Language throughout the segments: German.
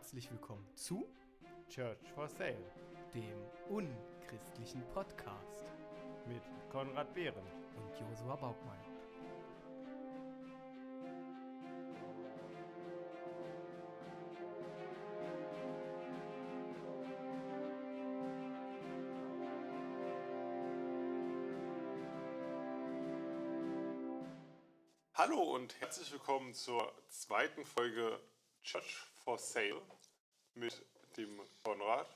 herzlich willkommen zu Church for Sale dem unchristlichen Podcast mit Konrad Behren. und Josua Baukmeier. Hallo und herzlich willkommen zur zweiten Folge Church for Sale mit dem Konrad.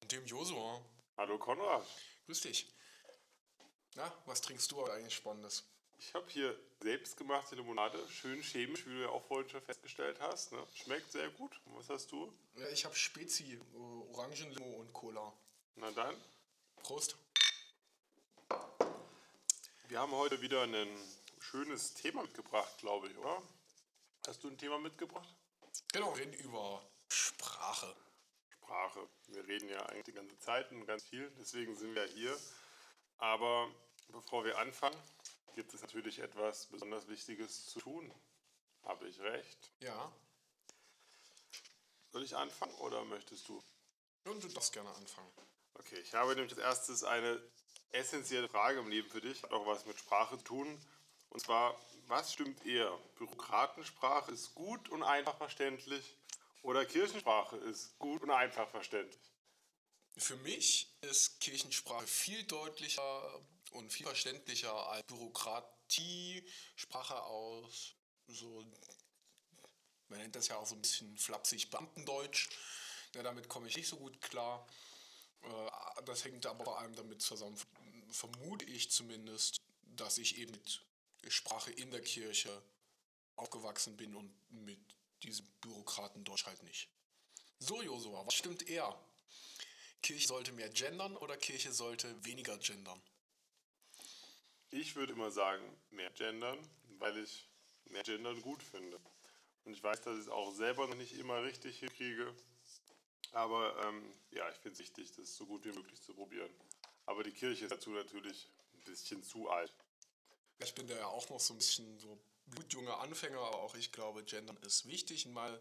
Und dem Josua. Hallo Konrad. Grüß dich. Na, was trinkst du eigentlich Spannendes? Ich habe hier selbstgemachte Limonade, schön chemisch, wie du ja auch vorhin schon festgestellt hast. Ne? Schmeckt sehr gut. Und Was hast du? Ja, ich habe Spezi, äh, Orangenlimo und Cola. Na dann. Prost. Wir haben heute wieder ein schönes Thema mitgebracht, glaube ich, oder? Hast du ein Thema mitgebracht? Genau, wir reden über Sprache. Sprache. Wir reden ja eigentlich die ganze Zeit und ganz viel, deswegen sind wir hier. Aber bevor wir anfangen, gibt es natürlich etwas besonders Wichtiges zu tun. Habe ich recht? Ja. Soll ich anfangen oder möchtest du? Und du darfst gerne anfangen. Okay, ich habe nämlich als erstes eine essentielle Frage im Leben für dich, hat auch was mit Sprache zu tun. Und zwar, was stimmt eher? Bürokratensprache ist gut und einfach verständlich oder Kirchensprache ist gut und einfach verständlich? Für mich ist Kirchensprache viel deutlicher und viel verständlicher als Bürokratie, Sprache aus so, man nennt das ja auch so ein bisschen flapsig Beamtendeutsch. Ja, damit komme ich nicht so gut klar. Äh, Das hängt aber vor allem damit zusammen, vermute ich zumindest, dass ich eben mit Sprache in der Kirche aufgewachsen bin und mit diesem Bürokratendeutsch halt nicht. So, Josua, was stimmt eher? Kirche sollte mehr gendern oder Kirche sollte weniger gendern? Ich würde immer sagen, mehr gendern, weil ich mehr gendern gut finde. Und ich weiß, dass ich es auch selber noch nicht immer richtig hinkriege. Aber ähm, ja, ich finde es wichtig, das so gut wie möglich zu probieren. Aber die Kirche ist dazu natürlich ein bisschen zu alt. Ich bin da ja auch noch so ein bisschen so blutjunger Anfänger, aber auch ich glaube, gendern ist wichtig. Mal,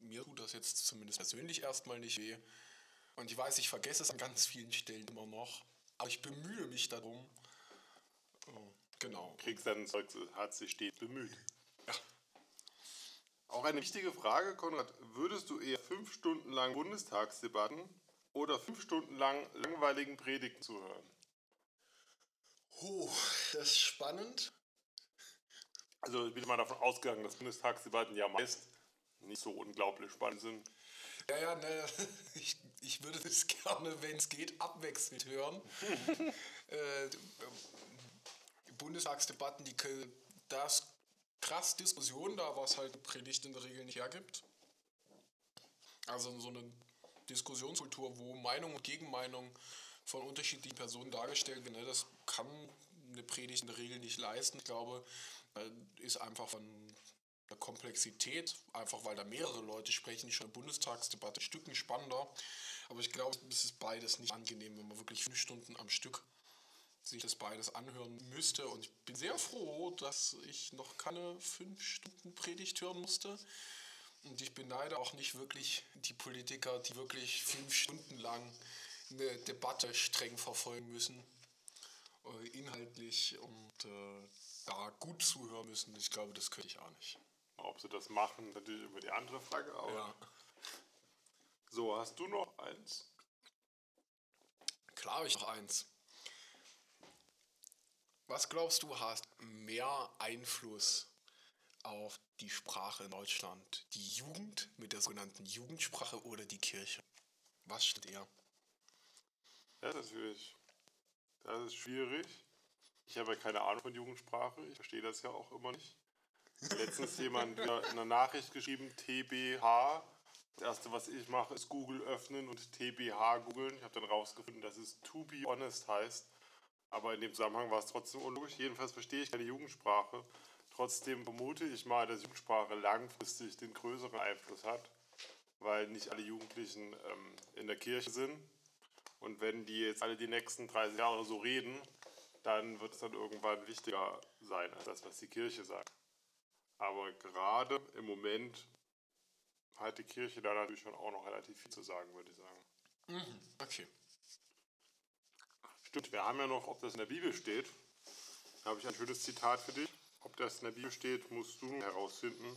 mir tut das jetzt zumindest persönlich erstmal nicht weh. Und ich weiß, ich vergesse es an ganz vielen Stellen immer noch. Aber ich bemühe mich darum. Oh, genau. Kriegst dann Zeug, hat sich stets bemüht. Ja. Auch eine wichtige Frage, Konrad. Würdest du eher fünf Stunden lang Bundestagsdebatten oder fünf Stunden lang langweiligen Predigten zuhören? Oh, das ist spannend. Also ich bin mal davon ausgegangen, dass Bundestagsdebatten ja meist nicht so unglaublich spannend sind. Ja, ja, ne, ich, ich würde das gerne, wenn es geht, abwechselnd hören. äh, Bundestagsdebatten, die können- da ist krass Diskussion da, was halt Predigt in der Regel nicht hergibt. Also so eine Diskussionskultur, wo Meinung und Gegenmeinung von unterschiedlichen Personen dargestellt werden, ne, das kann eine Predigt in der Regel nicht leisten. Ich glaube, äh, ist einfach von der Komplexität, einfach weil da mehrere Leute sprechen, schon eine Bundestagsdebatte Stücken spannender. Aber ich glaube, es ist beides nicht angenehm, wenn man wirklich fünf Stunden am Stück sich das beides anhören müsste. Und ich bin sehr froh, dass ich noch keine fünf Stunden Predigt hören musste. Und ich beneide auch nicht wirklich die Politiker, die wirklich fünf Stunden lang eine Debatte streng verfolgen müssen, äh, inhaltlich und äh, da gut zuhören müssen. Ich glaube, das könnte ich auch nicht. Ob sie das machen, natürlich über die andere Frage. Aber Ja. So, hast du noch eins? Klar ich noch eins. Was glaubst du, hast mehr Einfluss auf die Sprache in Deutschland? Die Jugend mit der sogenannten Jugendsprache oder die Kirche? Was stimmt eher? Ja, schwierig. Das ist schwierig. Ich habe ja keine Ahnung von Jugendsprache. Ich verstehe das ja auch immer nicht. Letztens jemand in einer Nachricht geschrieben, TBH. Das erste, was ich mache, ist Google öffnen und TBH googeln. Ich habe dann rausgefunden, dass es To Be Honest heißt. Aber in dem Zusammenhang war es trotzdem unlogisch. Jedenfalls verstehe ich keine Jugendsprache. Trotzdem vermute ich mal, dass Jugendsprache langfristig den größeren Einfluss hat, weil nicht alle Jugendlichen ähm, in der Kirche sind. Und wenn die jetzt alle die nächsten 30 Jahre so reden, dann wird es dann irgendwann wichtiger sein als das, was die Kirche sagt. Aber gerade im Moment hat die Kirche da natürlich schon auch noch relativ viel zu sagen, würde ich sagen. Mhm. Okay. Stimmt, wir haben ja noch, ob das in der Bibel steht. Da habe ich ein schönes Zitat für dich. Ob das in der Bibel steht, musst du herausfinden.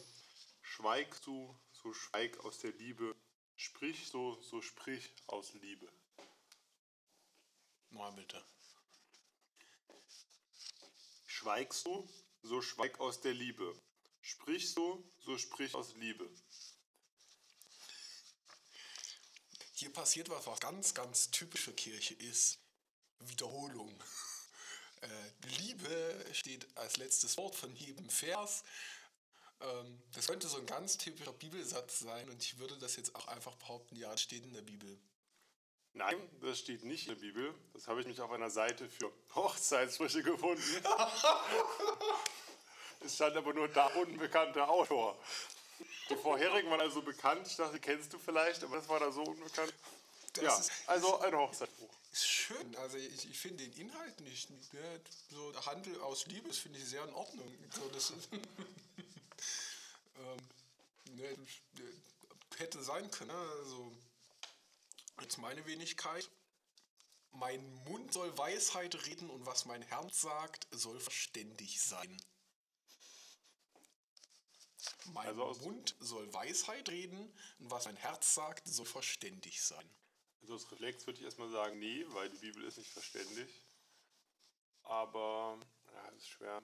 Schweigst du, so schweig aus der Liebe. Sprich so, so sprich aus Liebe. Mal bitte. Schweigst du, so schweig aus der Liebe. Sprich so, so sprich aus Liebe. Hier passiert was, was ganz, ganz typisch für Kirche ist. Wiederholung. Äh, Liebe steht als letztes Wort von jedem Vers. Ähm, das könnte so ein ganz typischer Bibelsatz sein und ich würde das jetzt auch einfach behaupten, ja, steht in der Bibel. Nein, das steht nicht in der Bibel. Das habe ich mich auf einer Seite für Hochzeitssprüche gefunden. es stand aber nur da unbekannter Autor. Die vorherigen waren also bekannt. Ich dachte, kennst du vielleicht, aber das war da so unbekannt. Das ja, ist- also ein Hochzeitsbuch. Ist schön. Also ich, ich finde den Inhalt nicht. Ne? So der Handel aus Liebe, das finde ich sehr in Ordnung. So, das ist, ähm, ne, hätte sein können. ne? Also, jetzt meine Wenigkeit. Mein Mund soll Weisheit reden und was mein Herz sagt, soll verständig sein. Mein Also Mund soll Weisheit reden und was mein Herz sagt, soll verständig sein. Also aus Reflex würde ich erstmal sagen, nee, weil die Bibel ist nicht verständig. Aber, ja, das ist schwer.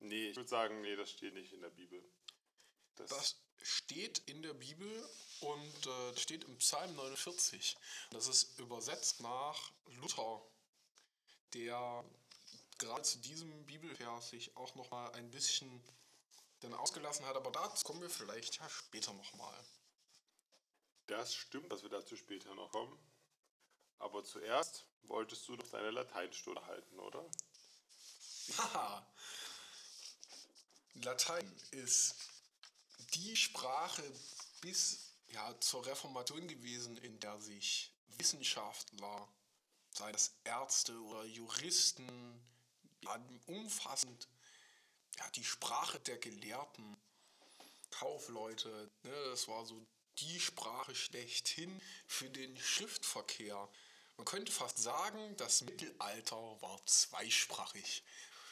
Nee, ich würde sagen, nee, das steht nicht in der Bibel. Das, Das steht in der Bibel und äh, steht im Psalm 49. Das ist übersetzt nach Luther, der gerade zu diesem Bibelvers sich auch noch mal ein bisschen dann ausgelassen hat. Aber dazu kommen wir vielleicht ja später noch mal. das stimmt, dass wir dazu später noch kommen. Aber zuerst wolltest du doch deine Lateinstunde halten, oder? Haha. Latein ist die Sprache bis ja, zur Reformation gewesen, in der sich Wissenschaftler, sei das Ärzte oder Juristen, ja, umfassend ja, die Sprache der Gelehrten, Kaufleute, ne, das war so die Sprache schlechthin für den Schriftverkehr. Man könnte fast sagen, das Mittelalter war zweisprachig.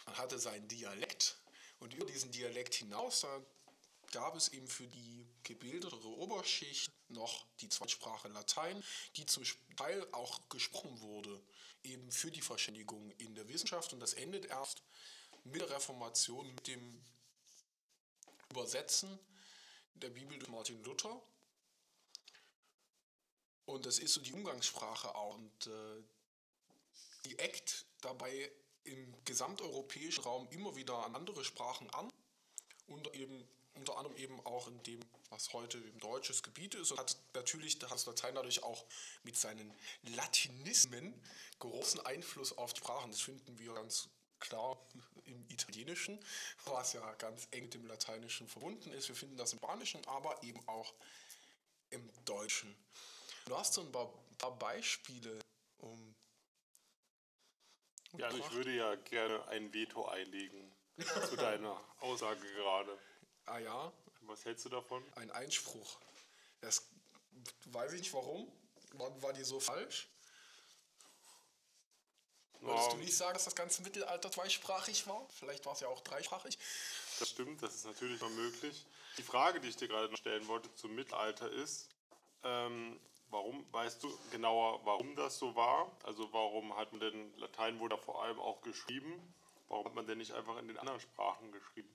Man hatte seinen Dialekt und über diesen Dialekt hinaus, da gab es eben für die gebildetere Oberschicht noch die Zweitsprache Latein, die zum Teil auch gesprochen wurde, eben für die Verständigung in der Wissenschaft. Und das endet erst mit der Reformation, mit dem Übersetzen der Bibel durch Martin Luther. Und das ist so die Umgangssprache auch. Und äh, die eckt dabei im gesamteuropäischen Raum immer wieder an andere Sprachen an. Unter, eben, unter anderem eben auch in dem, was heute im deutsches Gebiet ist. Und hat natürlich hat das Latein dadurch auch mit seinen Latinismen großen Einfluss auf die Sprachen. Das finden wir ganz klar im Italienischen, was ja ganz eng mit dem Lateinischen verbunden ist. Wir finden das im Spanischen, aber eben auch im Deutschen. Du hast so ein paar, paar Beispiele, um. Ja, also ich würde ja gerne ein Veto einlegen zu deiner Aussage gerade. Ah ja, Was hältst du davon? ein Einspruch. Das weiß ich nicht warum. War, war die so falsch? Wolltest Ja, du nicht sagen, dass das ganze Mittelalter zweisprachig war? Vielleicht war es ja auch dreisprachig. Das stimmt, das ist natürlich noch möglich. Die Frage, die ich dir gerade noch stellen wollte zum Mittelalter ist, ähm, warum, weißt du genauer, warum das so war? Also warum hat man denn, Latein wurde vor allem auch geschrieben, warum hat man denn nicht einfach in den anderen Sprachen geschrieben?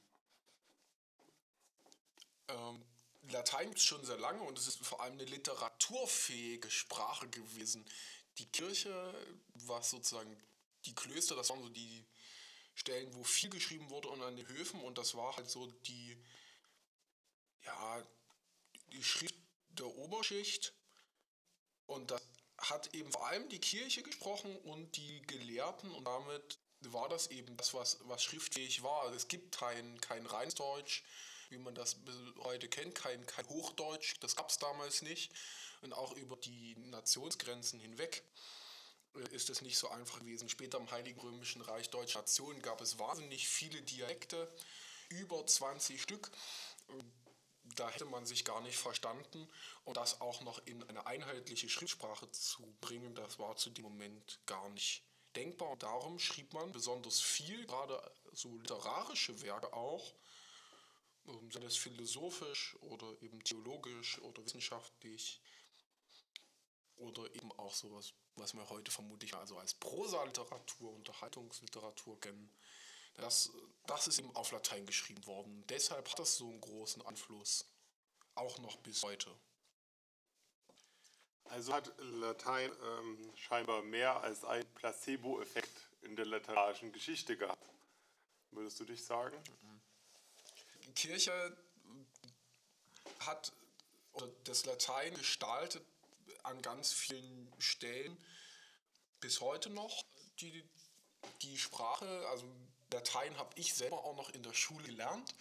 Ähm, Latein gibt es schon sehr lange und es ist vor allem eine literaturfähige Sprache gewesen. Die Kirche, was sozusagen die Klöster, das waren so die Stellen, wo viel geschrieben wurde und an den Höfen und das war halt so die, ja, die Schrift der Oberschicht und das hat eben vor allem die Kirche gesprochen und die Gelehrten und damit war das eben das, was, was schriftfähig war. Es gibt kein, kein Rheindeutsch, wie man das heute kennt, kein, kein Hochdeutsch, das gab es damals nicht. Und auch über die Nationsgrenzen hinweg äh, ist es nicht so einfach gewesen. Später im Heiligen Römischen Reich Deutsche Nation gab es wahnsinnig viele Dialekte, über 20 Stück. da hätte man sich gar nicht verstanden. Und das auch noch in eine einheitliche Schriftsprache zu bringen, das war zu dem Moment gar nicht denkbar. Darum schrieb man besonders viel, gerade so literarische Werke auch, sei es philosophisch oder eben theologisch oder wissenschaftlich oder eben auch sowas, was wir heute vermutlich also als Prosa-Literatur, Unterhaltungsliteratur kennen. Das, das ist eben auf Latein geschrieben worden. Deshalb hat das so einen großen Einfluss, auch noch bis heute. Also hat Latein ähm, scheinbar mehr als ein Placebo-Effekt in der literarischen Geschichte gehabt. Würdest du dich sagen? Die Kirche hat das Latein gestaltet an ganz vielen Stellen bis heute noch die, die Sprache. Also Latein habe ich selber auch noch in der Schule gelernt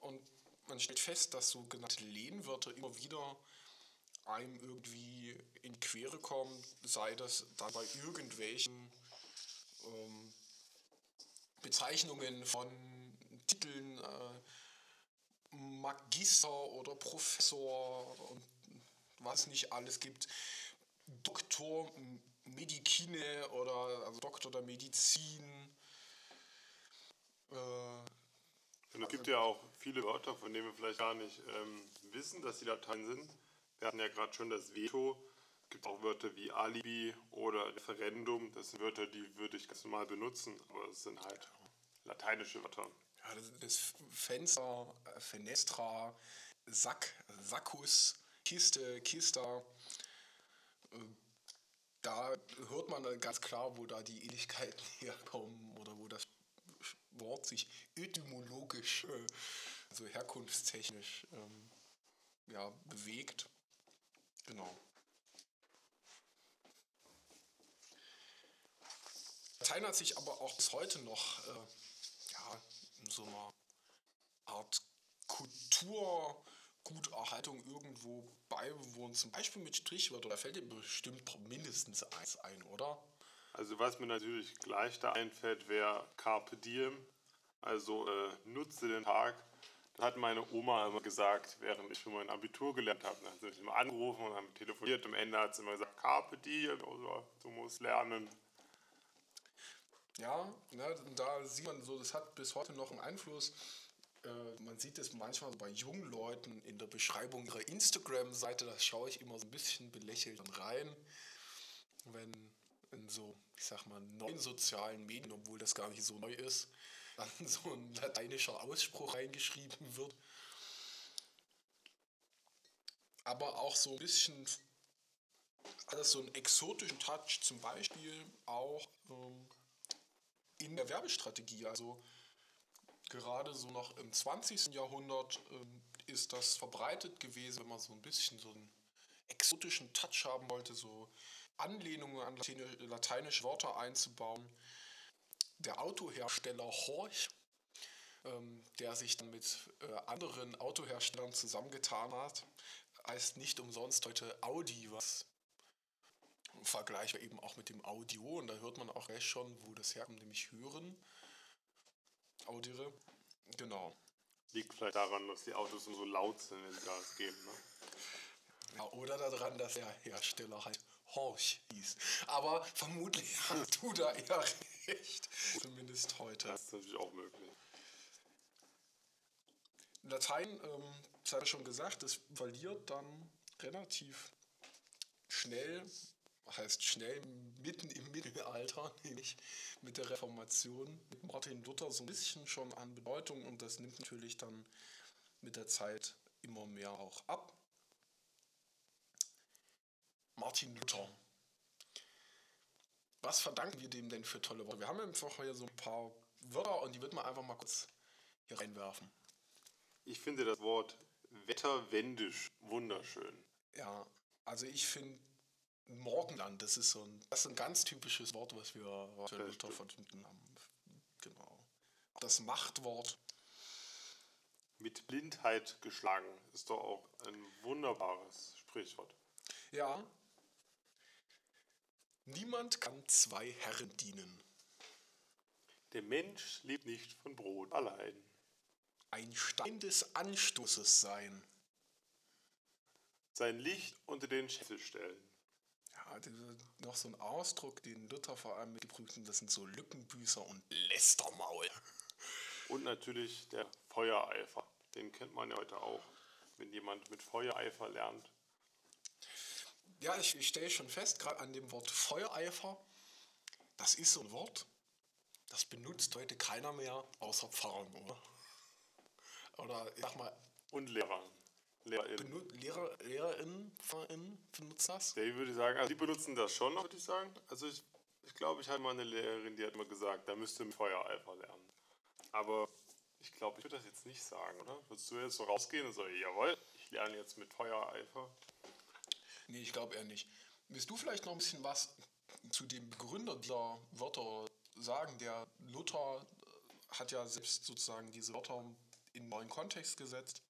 und man stellt fest, dass sogenannte Lehnwörter immer wieder einem irgendwie in Quere kommen, sei das dabei irgendwelchen ähm, Bezeichnungen von Titeln, äh, Magister oder Professor und was nicht alles gibt. Doktor Medikine oder also Doktor der Medizin. Äh, und es gibt ja auch viele Wörter, von denen wir vielleicht gar nicht ähm, wissen, dass sie Latein sind. Wir hatten ja gerade schon das Veto. Es gibt auch Wörter wie Alibi oder Referendum. Das sind Wörter, die würde ich ganz normal benutzen, aber es sind halt lateinische Wörter. Ja, das, das Fenster, äh, Fenestra, Sack, Sackus, Kiste, Kista. Äh, da hört man ganz klar, wo da die Ähnlichkeiten herkommen oder wo das Wort sich etymologisch, äh, also herkunftstechnisch, ähm, ja, bewegt. Genau. Latein hat sich aber auch bis heute noch äh, so einer Art Kulturguterhaltung irgendwo beibewohnt, zum Beispiel mit Strichwörtern. Da fällt dir bestimmt mindestens eins ein, oder? Also was mir natürlich gleich da einfällt, wäre Carpe Diem, also äh, nutze den Tag. Das hat meine Oma immer gesagt, während ich für mein Abitur gelernt habe. Dann hat sie mich immer angerufen und haben telefoniert. Am Ende hat sie immer gesagt, Carpe Diem, also, du musst lernen. Ja, ne, da sieht man so, das hat bis heute noch einen Einfluss. Äh, man sieht es manchmal bei jungen Leuten in der Beschreibung ihrer Instagram-Seite, da schaue ich immer so ein bisschen belächelt rein, wenn in so, ich sag mal, neuen sozialen Medien, obwohl das gar nicht so neu ist, dann so ein lateinischer Ausspruch reingeschrieben wird. Aber auch so ein bisschen alles so einen exotischen Touch, zum Beispiel auch ähm, in der Werbestrategie. Also gerade so noch im 20. Jahrhundert ähm, ist das verbreitet gewesen, wenn man so ein bisschen so einen exotischen Touch haben wollte, so Anlehnungen an lateinische Wörter einzubauen. Der Autohersteller Horch, ähm, der sich dann mit äh, anderen Autoherstellern zusammengetan hat, heißt nicht umsonst heute Audi, was vergleichbar eben auch mit dem Audio. Und da hört man auch recht schon, wo das herkommt, nämlich hören. Audiere. Genau. Liegt vielleicht daran, dass die Autos so laut sind, wenn sie Gas geben. Ne? Ja, oder daran, dass der Hersteller halt Horch hieß. Aber vermutlich hast du da eher recht. Zumindest heute. Das ist natürlich auch möglich. Latein, ähm, das habe ich schon gesagt, es verliert dann relativ schnell, heißt schnell mitten im Mittelalter, nämlich mit der Reformation, mit Martin Luther so ein bisschen schon an Bedeutung und das nimmt natürlich dann mit der Zeit immer mehr auch ab. Martin Luther. Was verdanken wir dem denn für tolle Worte? Wir haben einfach hier so ein paar Wörter und die wird man einfach mal kurz hier reinwerfen. Ich finde das Wort wetterwendisch wunderschön. Ja, also ich finde Morgenland, das ist so ein, das ist ein ganz typisches Wort, was wir, was wir Luther verbunden haben. Genau. Das Machtwort. Mit Blindheit geschlagen ist doch auch ein wunderbares Sprichwort. Ja. Niemand kann zwei Herren dienen. Der Mensch lebt nicht von Brot allein. Ein Stein des Anstoßes sein. sein Licht unter den Scheffel stellen. Noch so ein Ausdruck, den Luther vor allem mitgeprüft hat, das sind so Lückenbüßer und Lästermaul. Und natürlich der Feuereifer. Den kennt man ja heute auch. Wenn jemand mit Feuereifer lernt. Ja, ich, ich stelle schon fest, gerade an dem Wort Feuereifer, das ist so ein Wort, das benutzt heute keiner mehr außer Pfarrern, oder? Oder ich sag mal, Und Lehrer. LehrerInnen. Lehrer, LehrerInnen, benutzen das? Ja, ich würde sagen, also die benutzen das schon, würde ich sagen. Also ich, ich glaube, ich hatte mal eine Lehrerin, die hat immer gesagt, da müsste mit Feuereifer lernen. Aber ich glaube, ich würde das jetzt nicht sagen, oder? Würdest du jetzt so rausgehen und sagen, jawohl, ich lerne jetzt mit Feuereifer? Nee, ich glaube eher nicht. Willst du vielleicht noch ein bisschen was zu dem Begründer dieser Wörter sagen? Der Luther äh, hat ja selbst sozusagen diese Wörter in einen neuen Kontext gesetzt.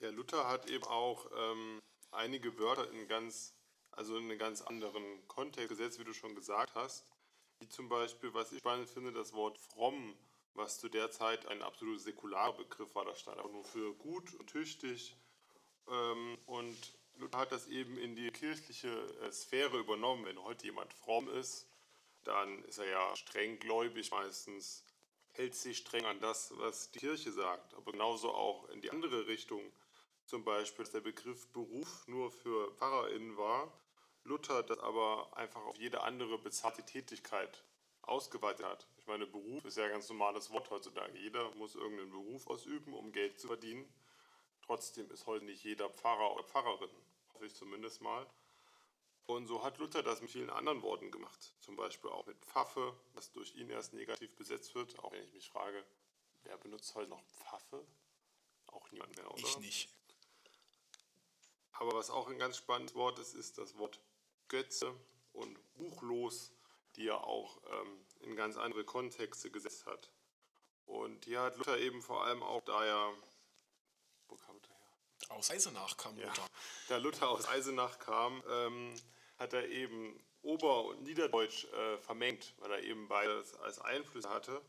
Ja, Luther hat eben auch ähm, einige Wörter in ganz, also in einen ganz anderen Kontext gesetzt, wie du schon gesagt hast. Wie zum Beispiel, was ich spannend finde, das Wort fromm, was zu der Zeit ein absolut säkularer Begriff war. Das stand aber nur für gut und tüchtig. Ähm, und Luther hat das eben in die kirchliche äh, Sphäre übernommen. Wenn heute jemand fromm ist, dann ist er ja streng gläubig meistens, hält sich streng an das, was die Kirche sagt. Aber genauso auch in die andere Richtung. Zum Beispiel, dass der Begriff Beruf nur für PfarrerInnen war. Luther das aber einfach auf jede andere bezahlte Tätigkeit ausgeweitet hat. Ich meine, Beruf ist ja ein ganz normales Wort heutzutage. Jeder muss irgendeinen Beruf ausüben, um Geld zu verdienen. Trotzdem ist heute nicht jeder Pfarrer oder Pfarrerin, hoffe ich zumindest mal. Und so hat Luther das mit vielen anderen Worten gemacht. Zum Beispiel auch mit Pfaffe, was durch ihn erst negativ besetzt wird. Auch wenn ich mich frage, wer benutzt heute noch Pfaffe? Auch niemand mehr, oder? ich nicht. Aber was auch ein ganz spannendes Wort ist, ist das Wort Götze und Buchlos, die er auch ähm, in ganz andere Kontexte gesetzt hat. Und hier hat Luther eben vor allem auch, da er, wo kam Luther her? Aus Eisenach kam Ja, Luther. da Luther aus Eisenach kam, ähm, hat er eben Ober- und Niederdeutsch äh, vermengt, weil er eben beides als Einflüsse hatte.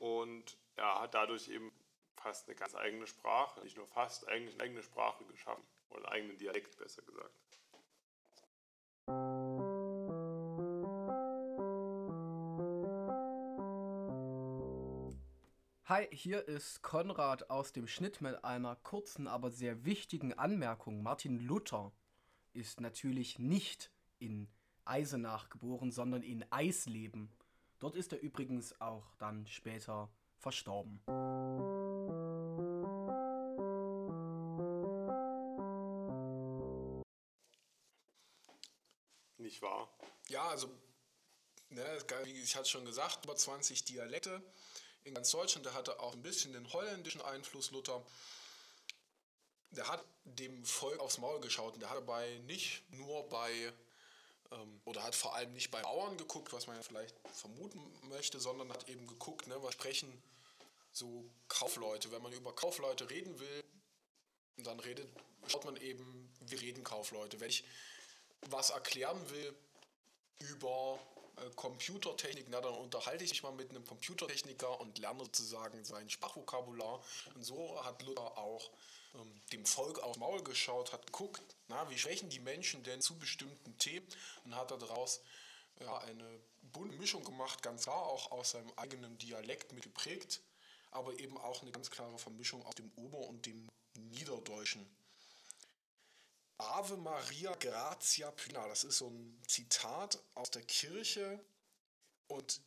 Und er hat dadurch eben fast eine ganz eigene Sprache, nicht nur fast, eigentlich eine eigene Sprache geschaffen. Oder eigenen Dialekt, besser gesagt. Hi, hier ist Konrad aus dem Schnitt mit einer kurzen, aber sehr wichtigen Anmerkung. Martin Luther ist natürlich nicht in Eisenach geboren, sondern in Eisleben. Dort ist er übrigens auch dann später verstorben. Also, ne, wie ich hatte schon gesagt, über 20 Dialekte in ganz Deutschland. Der hatte auch ein bisschen den holländischen Einfluss, Luther. Der hat dem Volk aufs Maul geschaut und der hat dabei nicht nur bei, ähm, oder hat vor allem nicht bei Bauern geguckt, was man ja vielleicht vermuten möchte, sondern hat eben geguckt, ne, was sprechen so Kaufleute. Wenn man über Kaufleute reden will, dann redet, schaut man eben, wie reden Kaufleute. Wenn ich was erklären will über äh, Computertechnik, na, dann unterhalte ich mich mal mit einem Computertechniker und lerne sozusagen sein Sprachvokabular. Und so hat Luther auch ähm, dem Volk aufs Maul geschaut, hat geguckt, na, wie sprechen die Menschen denn zu bestimmten Themen und hat daraus ja, eine bunte Mischung gemacht, ganz klar auch aus seinem eigenen Dialekt mit geprägt, aber eben auch eine ganz klare Vermischung aus dem Ober- und dem Niederdeutschen. Ave Maria Gratia Plena, das ist so ein Zitat aus der Kirche. Und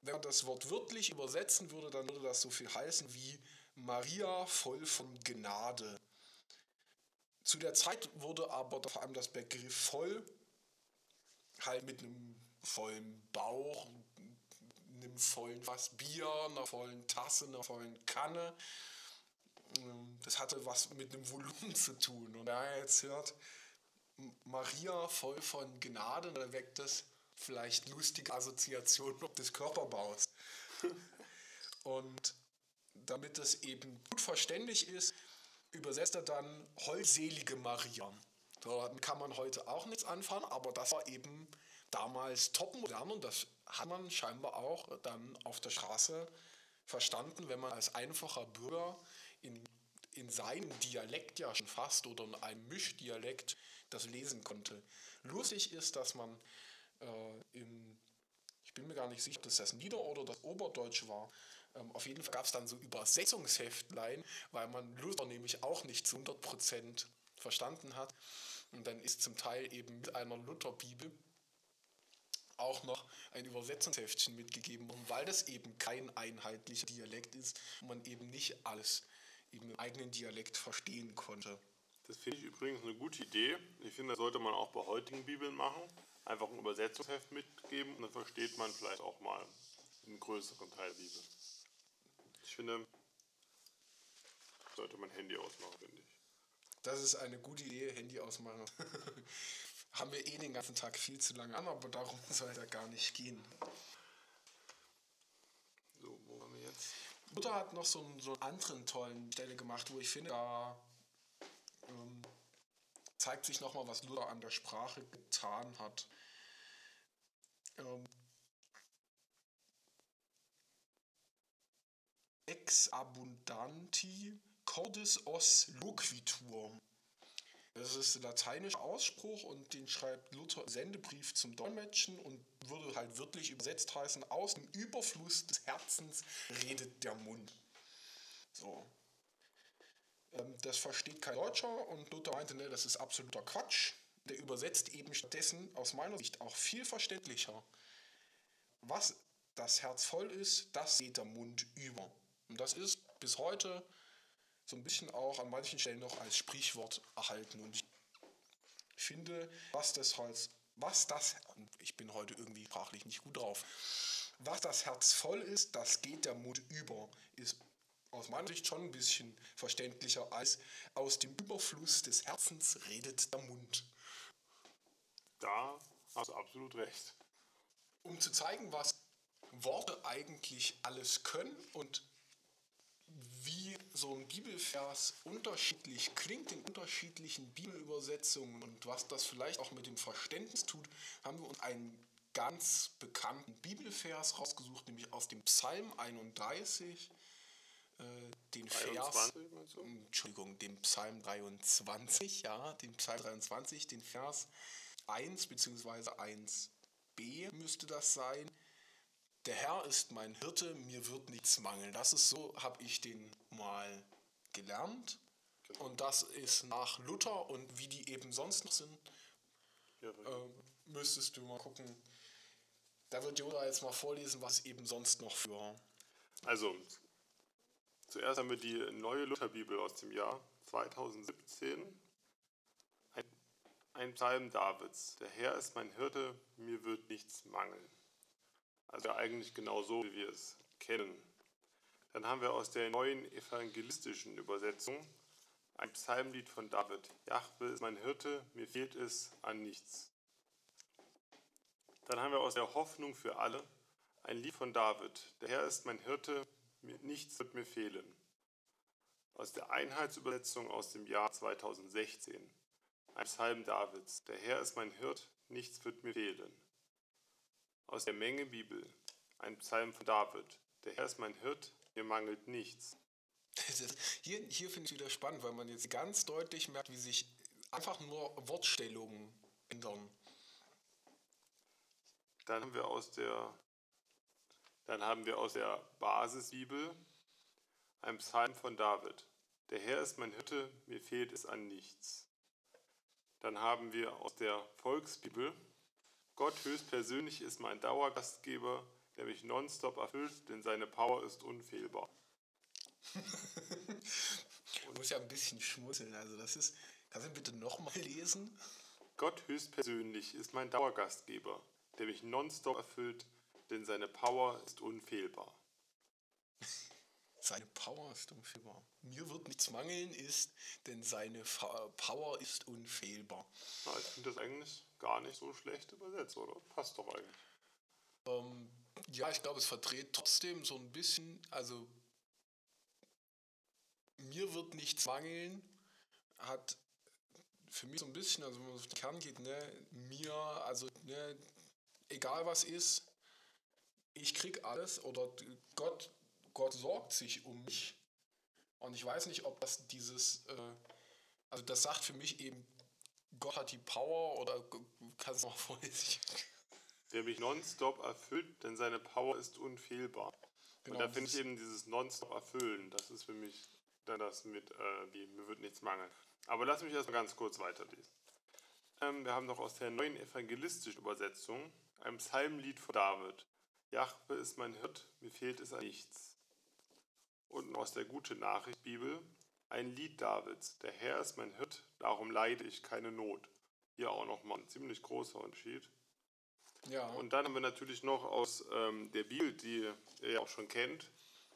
wenn man das Wort wörtlich übersetzen würde, dann würde das so viel heißen wie Maria voll von Gnade. Zu der Zeit wurde aber vor allem das Begriff voll halt mit einem vollen Bauch, einem vollen Fass Bier, einer vollen Tasse, einer vollen Kanne das hatte was mit einem Volumen zu tun. Und er jetzt hört, Maria voll von Gnade, dann weckt das vielleicht lustige Assoziationen des Körperbaus. Und damit das eben gut verständlich ist, übersetzt er dann Hollselige Maria. Damit kann man heute auch nichts anfangen, aber das war eben damals topmodern und das hat man scheinbar auch dann auf der Straße verstanden, wenn man als einfacher Bürger in in seinem Dialekt ja schon fast oder in einem Mischdialekt das lesen konnte. Lustig ist, dass man äh, im, ich bin mir gar nicht sicher, ob das das Nieder- oder das Oberdeutsch war, ähm, auf jeden Fall gab es dann so Übersetzungsheftlein, weil man Luther nämlich auch nicht zu 100% verstanden hat. Und dann ist zum Teil eben mit einer Lutherbibel auch noch ein Übersetzungsheftchen mitgegeben worden, weil das eben kein einheitlicher Dialekt ist und man eben nicht alles im eigenen Dialekt verstehen konnte. Das finde ich übrigens eine gute Idee. Ich finde, das sollte man auch bei heutigen Bibeln machen. Einfach ein Übersetzungsheft mitgeben und dann versteht man vielleicht auch mal einen größeren Teil der Bibel. Ich finde, sollte man Handy ausmachen, finde ich. Das ist eine gute Idee, Handy ausmachen. Haben wir eh den ganzen Tag viel zu lange an, aber darum soll es ja gar nicht gehen. So, wo haben wir Luther hat noch so einen, so einen anderen tollen Stelle gemacht, wo ich finde, da ähm, zeigt sich nochmal, was Luther an der Sprache getan hat. Ähm, ex abundanti cordis os loquitur. Das ist der lateinische Ausspruch und den schreibt Luther Sendebrief zum Dolmetschen und würde halt wörtlich übersetzt heißen, aus dem Überfluss des Herzens redet der Mund. So. Ähm, das versteht kein Deutscher und Luther meinte, ne, das ist absoluter Quatsch. Der übersetzt eben stattdessen aus meiner Sicht auch viel verständlicher. Was das Herz voll ist, das geht der Mund über. Und das ist bis heute so ein bisschen auch an manchen Stellen noch als Sprichwort erhalten. Und ich finde, was das Holz, was das, ich bin heute irgendwie sprachlich nicht gut drauf, was das Herz voll ist, das geht der Mund über, ist aus meiner Sicht schon ein bisschen verständlicher als aus dem Überfluss des Herzens redet der Mund. Da hast du absolut recht. Um zu zeigen, was Worte eigentlich alles können und wie so ein Bibelvers unterschiedlich klingt in unterschiedlichen Bibelübersetzungen und was das vielleicht auch mit dem Verständnis tut, haben wir uns einen ganz bekannten Bibelvers rausgesucht, nämlich aus dem Psalm 31, äh, den 23, Vers, du? Entschuldigung, den Psalm 23, ja, den Psalm 23, den Vers 1 bzw. 1b müsste das sein. Der Herr ist mein Hirte, mir wird nichts mangeln. Das ist so, habe ich den mal gelernt. Und das ist nach Luther und wie die eben sonst noch sind, Ja, äh, müsstest du mal gucken. Da wird Yoda jetzt mal vorlesen, was eben sonst noch für. Also, zuerst haben wir die neue Lutherbibel aus dem Jahr 2017. Ein, ein Psalm Davids. Der Herr ist mein Hirte, mir wird nichts mangeln. Also eigentlich genau so, wie wir es kennen. Dann haben wir aus der neuen evangelistischen Übersetzung ein Psalmlied von David. Jahwe ist mein Hirte, mir fehlt es an nichts. Dann haben wir aus der Hoffnung für alle ein Lied von David. Der Herr ist mein Hirte, nichts wird mir fehlen. Aus der Einheitsübersetzung aus dem Jahr 2016. Ein Psalm Davids. Der Herr ist mein Hirt, nichts wird mir fehlen. Aus der Menge Bibel. Ein Psalm von David. Der Herr ist mein Hirt, mir mangelt nichts. Hier hier finde ich wieder spannend, weil man jetzt ganz deutlich merkt, wie sich einfach nur Wortstellungen ändern. Dann haben wir aus der, dann haben wir aus der Basisbibel ein Psalm von David. Der Herr ist mein Hirte, mir fehlt es an nichts. Dann haben wir aus der Volksbibel Gott höchstpersönlich ist mein Dauergastgeber, der mich nonstop erfüllt, denn seine Power ist unfehlbar. Ich muss ja ein bisschen schmunzeln. Also das ist. Kannst du bitte nochmal lesen? Gott höchstpersönlich ist mein Dauergastgeber, der mich nonstop erfüllt, denn seine Power ist unfehlbar. Seine Power ist unfehlbar. Mir wird nichts mangeln, ist, denn seine Fa Power ist unfehlbar. Na, ich finde das eigentlich gar nicht so schlecht übersetzt, oder? Passt doch eigentlich. Ähm, ja, ich glaube, es verdreht trotzdem so ein bisschen, also mir wird nichts mangeln, hat für mich so ein bisschen, also wenn man auf den Kern geht, ne, mir, also ne, egal was ist, ich krieg alles oder Gott, Gott sorgt sich um mich Und ich weiß nicht, ob das dieses, äh, also das sagt für mich eben, Gott hat die Power oder kannst du mal vorlesen? Der mich nonstop erfüllt, denn seine Power ist unfehlbar. Genau, und da finde ich eben dieses nonstop erfüllen, das ist für mich dann das mit, äh, wie, mir wird nichts mangeln. Aber lass mich erstmal ganz kurz weiterlesen. Ähm, wir haben noch aus der neuen evangelistischen Übersetzung ein Psalmlied von David. Jahwe ist mein Hirt, mir fehlt es an nichts. Und aus der Gute Nachricht Bibel ein Lied Davids. Der Herr ist mein Hirt, darum leide ich keine Not. Hier auch nochmal ein ziemlich großer Unterschied. Ja, Und dann haben wir natürlich noch aus ähm, der Bibel, die ihr ja auch schon kennt,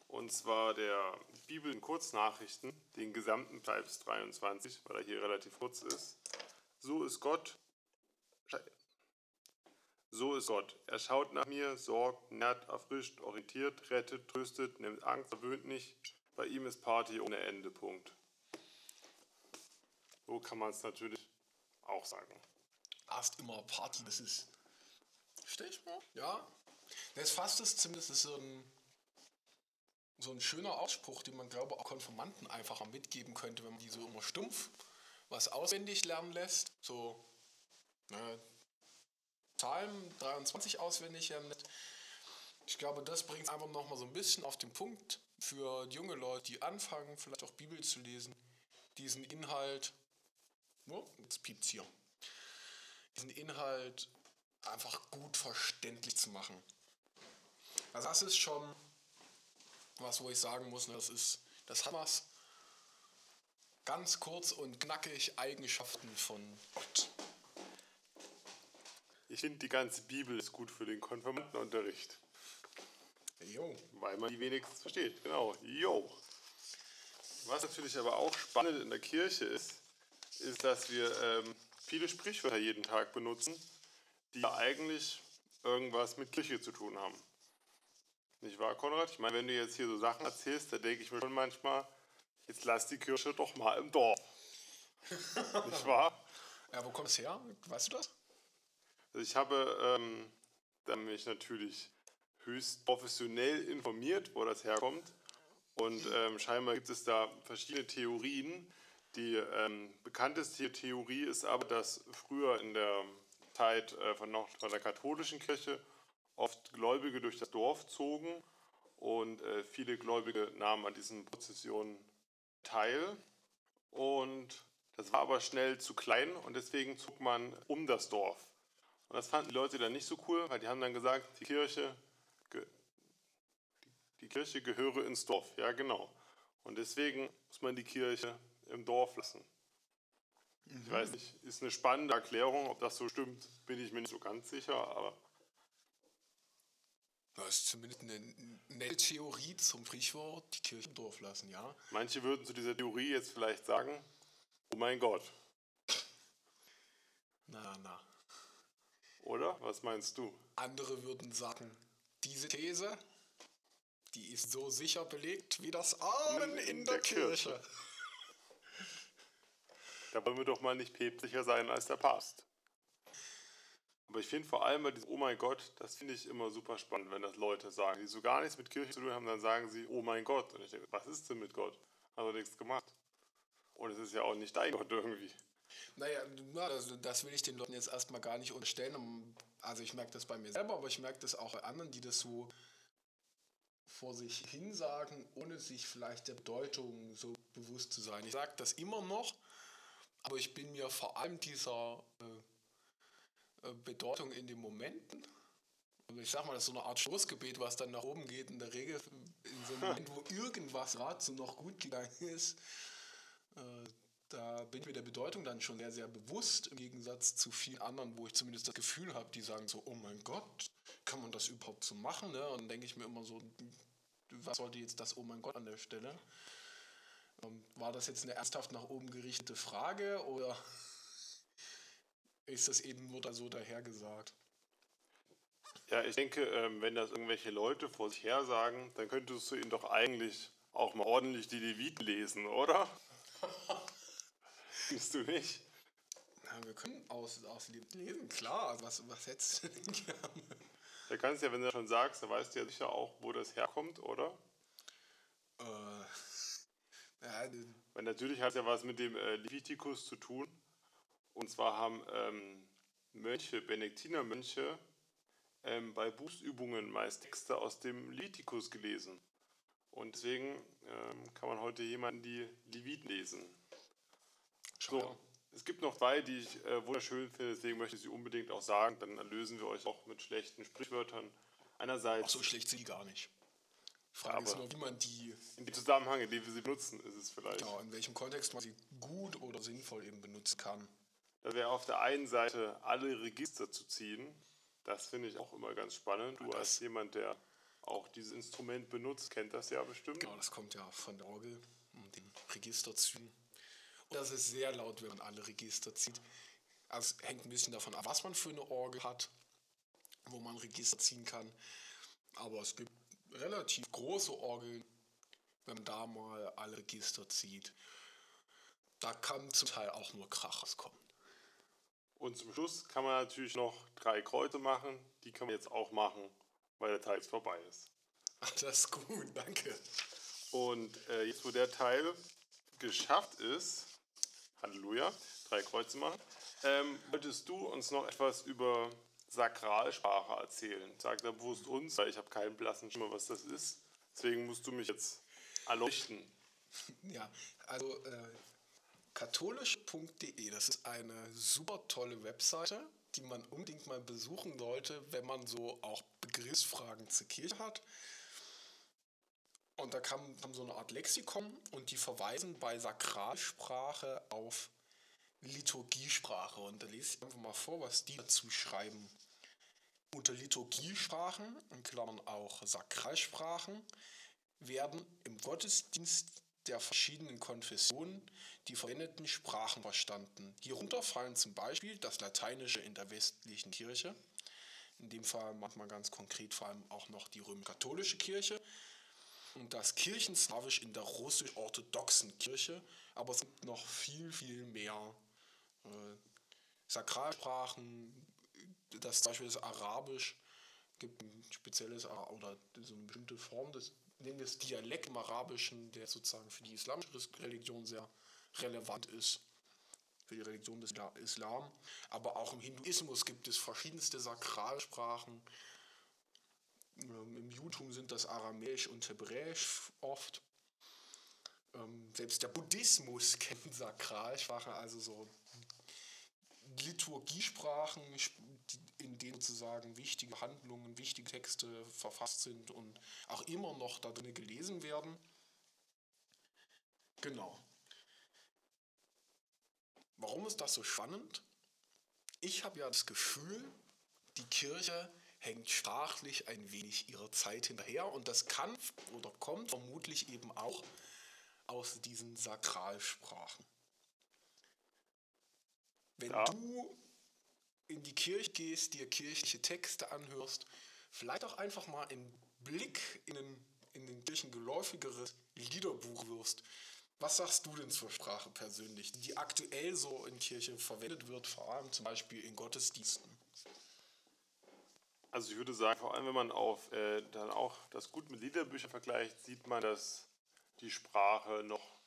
und zwar der Bibel in Kurznachrichten, den gesamten Psalms 23, weil er hier relativ kurz ist. So ist Gott. So ist Gott. Er schaut nach mir, sorgt, nährt, erfrischt, orientiert, rettet, tröstet, nimmt Angst, verwöhnt nicht. Bei ihm ist Party ohne Ende. Punkt. So kann man es natürlich auch sagen. erst immer Party, das ist. Stichwort? Ja. Das fasst es zumindest so ein, so ein schöner Ausspruch, den man, glaube auch Konformanten einfacher mitgeben könnte, wenn man die so immer stumpf was auswendig lernen lässt. So, ne, Psalm 23 auswendig lernen lässt. Ich glaube, das bringt es einfach nochmal so ein bisschen auf den Punkt für junge Leute, die anfangen, vielleicht auch Bibel zu lesen, diesen Inhalt, oh, jetzt piept's hier, diesen Inhalt einfach gut verständlich zu machen. Also das ist schon was, wo ich sagen muss, ne, das ist das Hammers ganz kurz und knackig Eigenschaften von Gott. Ich finde, die ganze Bibel ist gut für den Konfirmandenunterricht, Jo. weil man die wenigstens versteht. Genau, yo. Was natürlich aber auch spannend in der Kirche ist, ist, dass wir ähm, viele Sprichwörter jeden Tag benutzen, die eigentlich irgendwas mit Kirche zu tun haben. Nicht wahr, Konrad? Ich meine, wenn du jetzt hier so Sachen erzählst, da denke ich mir schon manchmal, jetzt lass die Kirche doch mal im Dorf. Nicht wahr? Ja, wo kommt es her? Weißt du das? Also ich habe ähm, dann mich natürlich höchst professionell informiert, wo das herkommt. Und ähm, scheinbar gibt es da verschiedene Theorien. Die ähm, bekannteste Theorie ist aber, dass früher in der Zeit äh, von, noch, von der katholischen Kirche oft Gläubige durch das Dorf zogen und äh, viele Gläubige nahmen an diesen Prozessionen teil. Und das war aber schnell zu klein und deswegen zog man um das Dorf. Und das fanden die Leute dann nicht so cool, weil die haben dann gesagt, die Kirche, die, Kirche gehöre ins Dorf. Ja, genau. Und deswegen muss man die Kirche im Dorf lassen. Ich weiß nicht, ist eine spannende Erklärung, ob das so stimmt, bin ich mir nicht so ganz sicher, aber Das ist zumindest eine nette Theorie zum Sprichwort, die Kirche im Dorf lassen, ja? manche würden zu dieser Theorie jetzt vielleicht sagen, oh mein Gott, Na, na. oder? Was meinst du? Andere würden sagen, diese These, die ist so sicher belegt wie das Amen in der Kirche. Da wollen wir doch mal nicht päpstlicher sein als der Papst. Aber ich finde vor allem bei diesem Oh mein Gott, das finde ich immer super spannend, wenn das Leute sagen, die so gar nichts mit Kirche zu tun haben, dann sagen sie Oh mein Gott. Und ich denke, was ist denn mit Gott? Hat er nichts gemacht. Und es ist ja auch nicht dein Gott irgendwie. Naja, na, das, das will ich den Leuten jetzt erstmal gar nicht unterstellen. Also ich merke das bei mir selber, aber ich merke das auch bei anderen, die das so vor sich hin sagen, ohne sich vielleicht der Bedeutung so bewusst zu sein. Ich sage das immer noch, aber ich bin mir vor allem dieser äh, äh, Bedeutung in den Momenten, also ich sag mal, das ist so eine Art Stoßgebet, was dann nach oben geht, in der Regel in so einem Moment, wo irgendwas gerade so noch gut gegangen ist, äh, da bin ich mir der Bedeutung dann schon sehr, sehr bewusst, im Gegensatz zu vielen anderen, wo ich zumindest das Gefühl habe, die sagen so, oh mein Gott, kann man das überhaupt so machen? Ne? Und dann denke ich mir immer so, was sollte jetzt das Oh mein Gott an der Stelle? Ähm, war das jetzt eine ernsthaft nach oben gerichtete Frage oder ist das eben nur da so dahergesagt? Ja, ich denke, ähm, wenn das irgendwelche Leute vor sich her sagen, dann könntest du ihnen doch eigentlich auch mal ordentlich die Leviten lesen, oder? Findest du nicht? Ja, wir können aus, aus lesen, klar. Was, was hättest du denn gerne? Da kannst du ja, wenn du das schon sagst, dann weißt du ja sicher auch, wo das herkommt, oder? Äh, Ja, Weil natürlich hat es ja was mit dem äh, Levitikus zu tun. Und zwar haben ähm, Mönche, Benediktinermönche, ähm, bei Bußübungen meist Texte aus dem Levitikus gelesen. Und deswegen ähm, kann man heute jemanden die Leviten lesen. schau So. Es gibt noch zwei, die ich äh, wunderschön finde, deswegen möchte ich sie unbedingt auch sagen. Dann erlösen wir euch auch mit schlechten Sprichwörtern. Einerseits Ach, so schlecht sind die gar nicht. Frage ist nur, wie man die, in dem Zusammenhang, in dem wir sie benutzen, ist es vielleicht. genau, in welchem Kontext man sie gut oder sinnvoll eben benutzen kann. Da wäre auf der einen Seite alle Register zu ziehen. Das finde ich auch immer ganz spannend. Du Das- als jemand, der auch dieses Instrument benutzt, kennt das ja bestimmt. Genau, das kommt ja von der Orgel und den Registerzügen. Das ist sehr laut, wenn man alle Register zieht. Also es hängt ein bisschen davon ab, was man für eine Orgel hat, wo man Register ziehen kann. Aber es gibt relativ große Orgeln, wenn man da mal alle Register zieht. Da kann zum Teil auch nur Krach rauskommen. Und zum Schluss kann man natürlich noch drei Kreuze machen. Die kann man jetzt auch machen, weil der Teil jetzt vorbei ist. Ach, das ist gut, danke. Und äh, jetzt, wo der Teil geschafft ist, Halleluja, drei Kreuze machen, ähm, wolltest du uns noch etwas über Sakralsprache erzählen? Sag da bewusst uns, weil ich habe keinen blassen Schimmer, was das ist. Deswegen musst du mich jetzt erleuchten. Ja, also äh, katholisch.de, das ist eine super tolle Webseite, die man unbedingt mal besuchen sollte, wenn man so auch Begriffsfragen zur Kirche hat. Und da kann, haben so eine Art Lexikon und die verweisen bei Sakralsprache auf Liturgiesprache. Und da lese ich einfach mal vor, was die dazu schreiben. Unter Liturgiesprachen, in Klammern auch Sakralsprachen, werden im Gottesdienst der verschiedenen Konfessionen die verwendeten Sprachen verstanden. Hierunter fallen zum Beispiel das Lateinische in der westlichen Kirche, in dem Fall macht man ganz konkret vor allem auch noch die römisch-katholische Kirche und das Kirchenslawisch in der russisch-orthodoxen Kirche, aber es gibt noch viel, viel mehr äh, Sakralsprachen, das Beispiel das Arabisch gibt ein spezielles oder so eine bestimmte Form des, nehmen wir das Dialekt im Arabischen, der sozusagen für die islamische Religion sehr relevant ist, für die Religion des Isla- Islam. Aber auch im Hinduismus gibt es verschiedenste Sakralsprachen. Ähm, Im Judentum sind das Aramäisch und Hebräisch oft. Ähm, selbst der Buddhismus kennt Sakralsprache, also so Liturgiesprachen, in denen sozusagen wichtige Handlungen, wichtige Texte verfasst sind und auch immer noch da drin gelesen werden. Genau. Warum ist das so spannend? Ich habe ja das Gefühl, die Kirche hängt sprachlich ein wenig ihrer Zeit hinterher und das kann oder kommt vermutlich eben auch aus diesen Sakralsprachen. Wenn Ja. du in die Kirche gehst, dir kirchliche Texte anhörst, vielleicht auch einfach mal einen Blick in ein in den kirchengeläufigeres Liederbuch wirst, was sagst du denn zur Sprache persönlich, die aktuell so in Kirche verwendet wird, vor allem zum Beispiel in Gottesdiensten? Also ich würde sagen, vor allem wenn man auf äh, dann auch das gut mit Liederbüchern vergleicht, sieht man, dass die Sprache noch,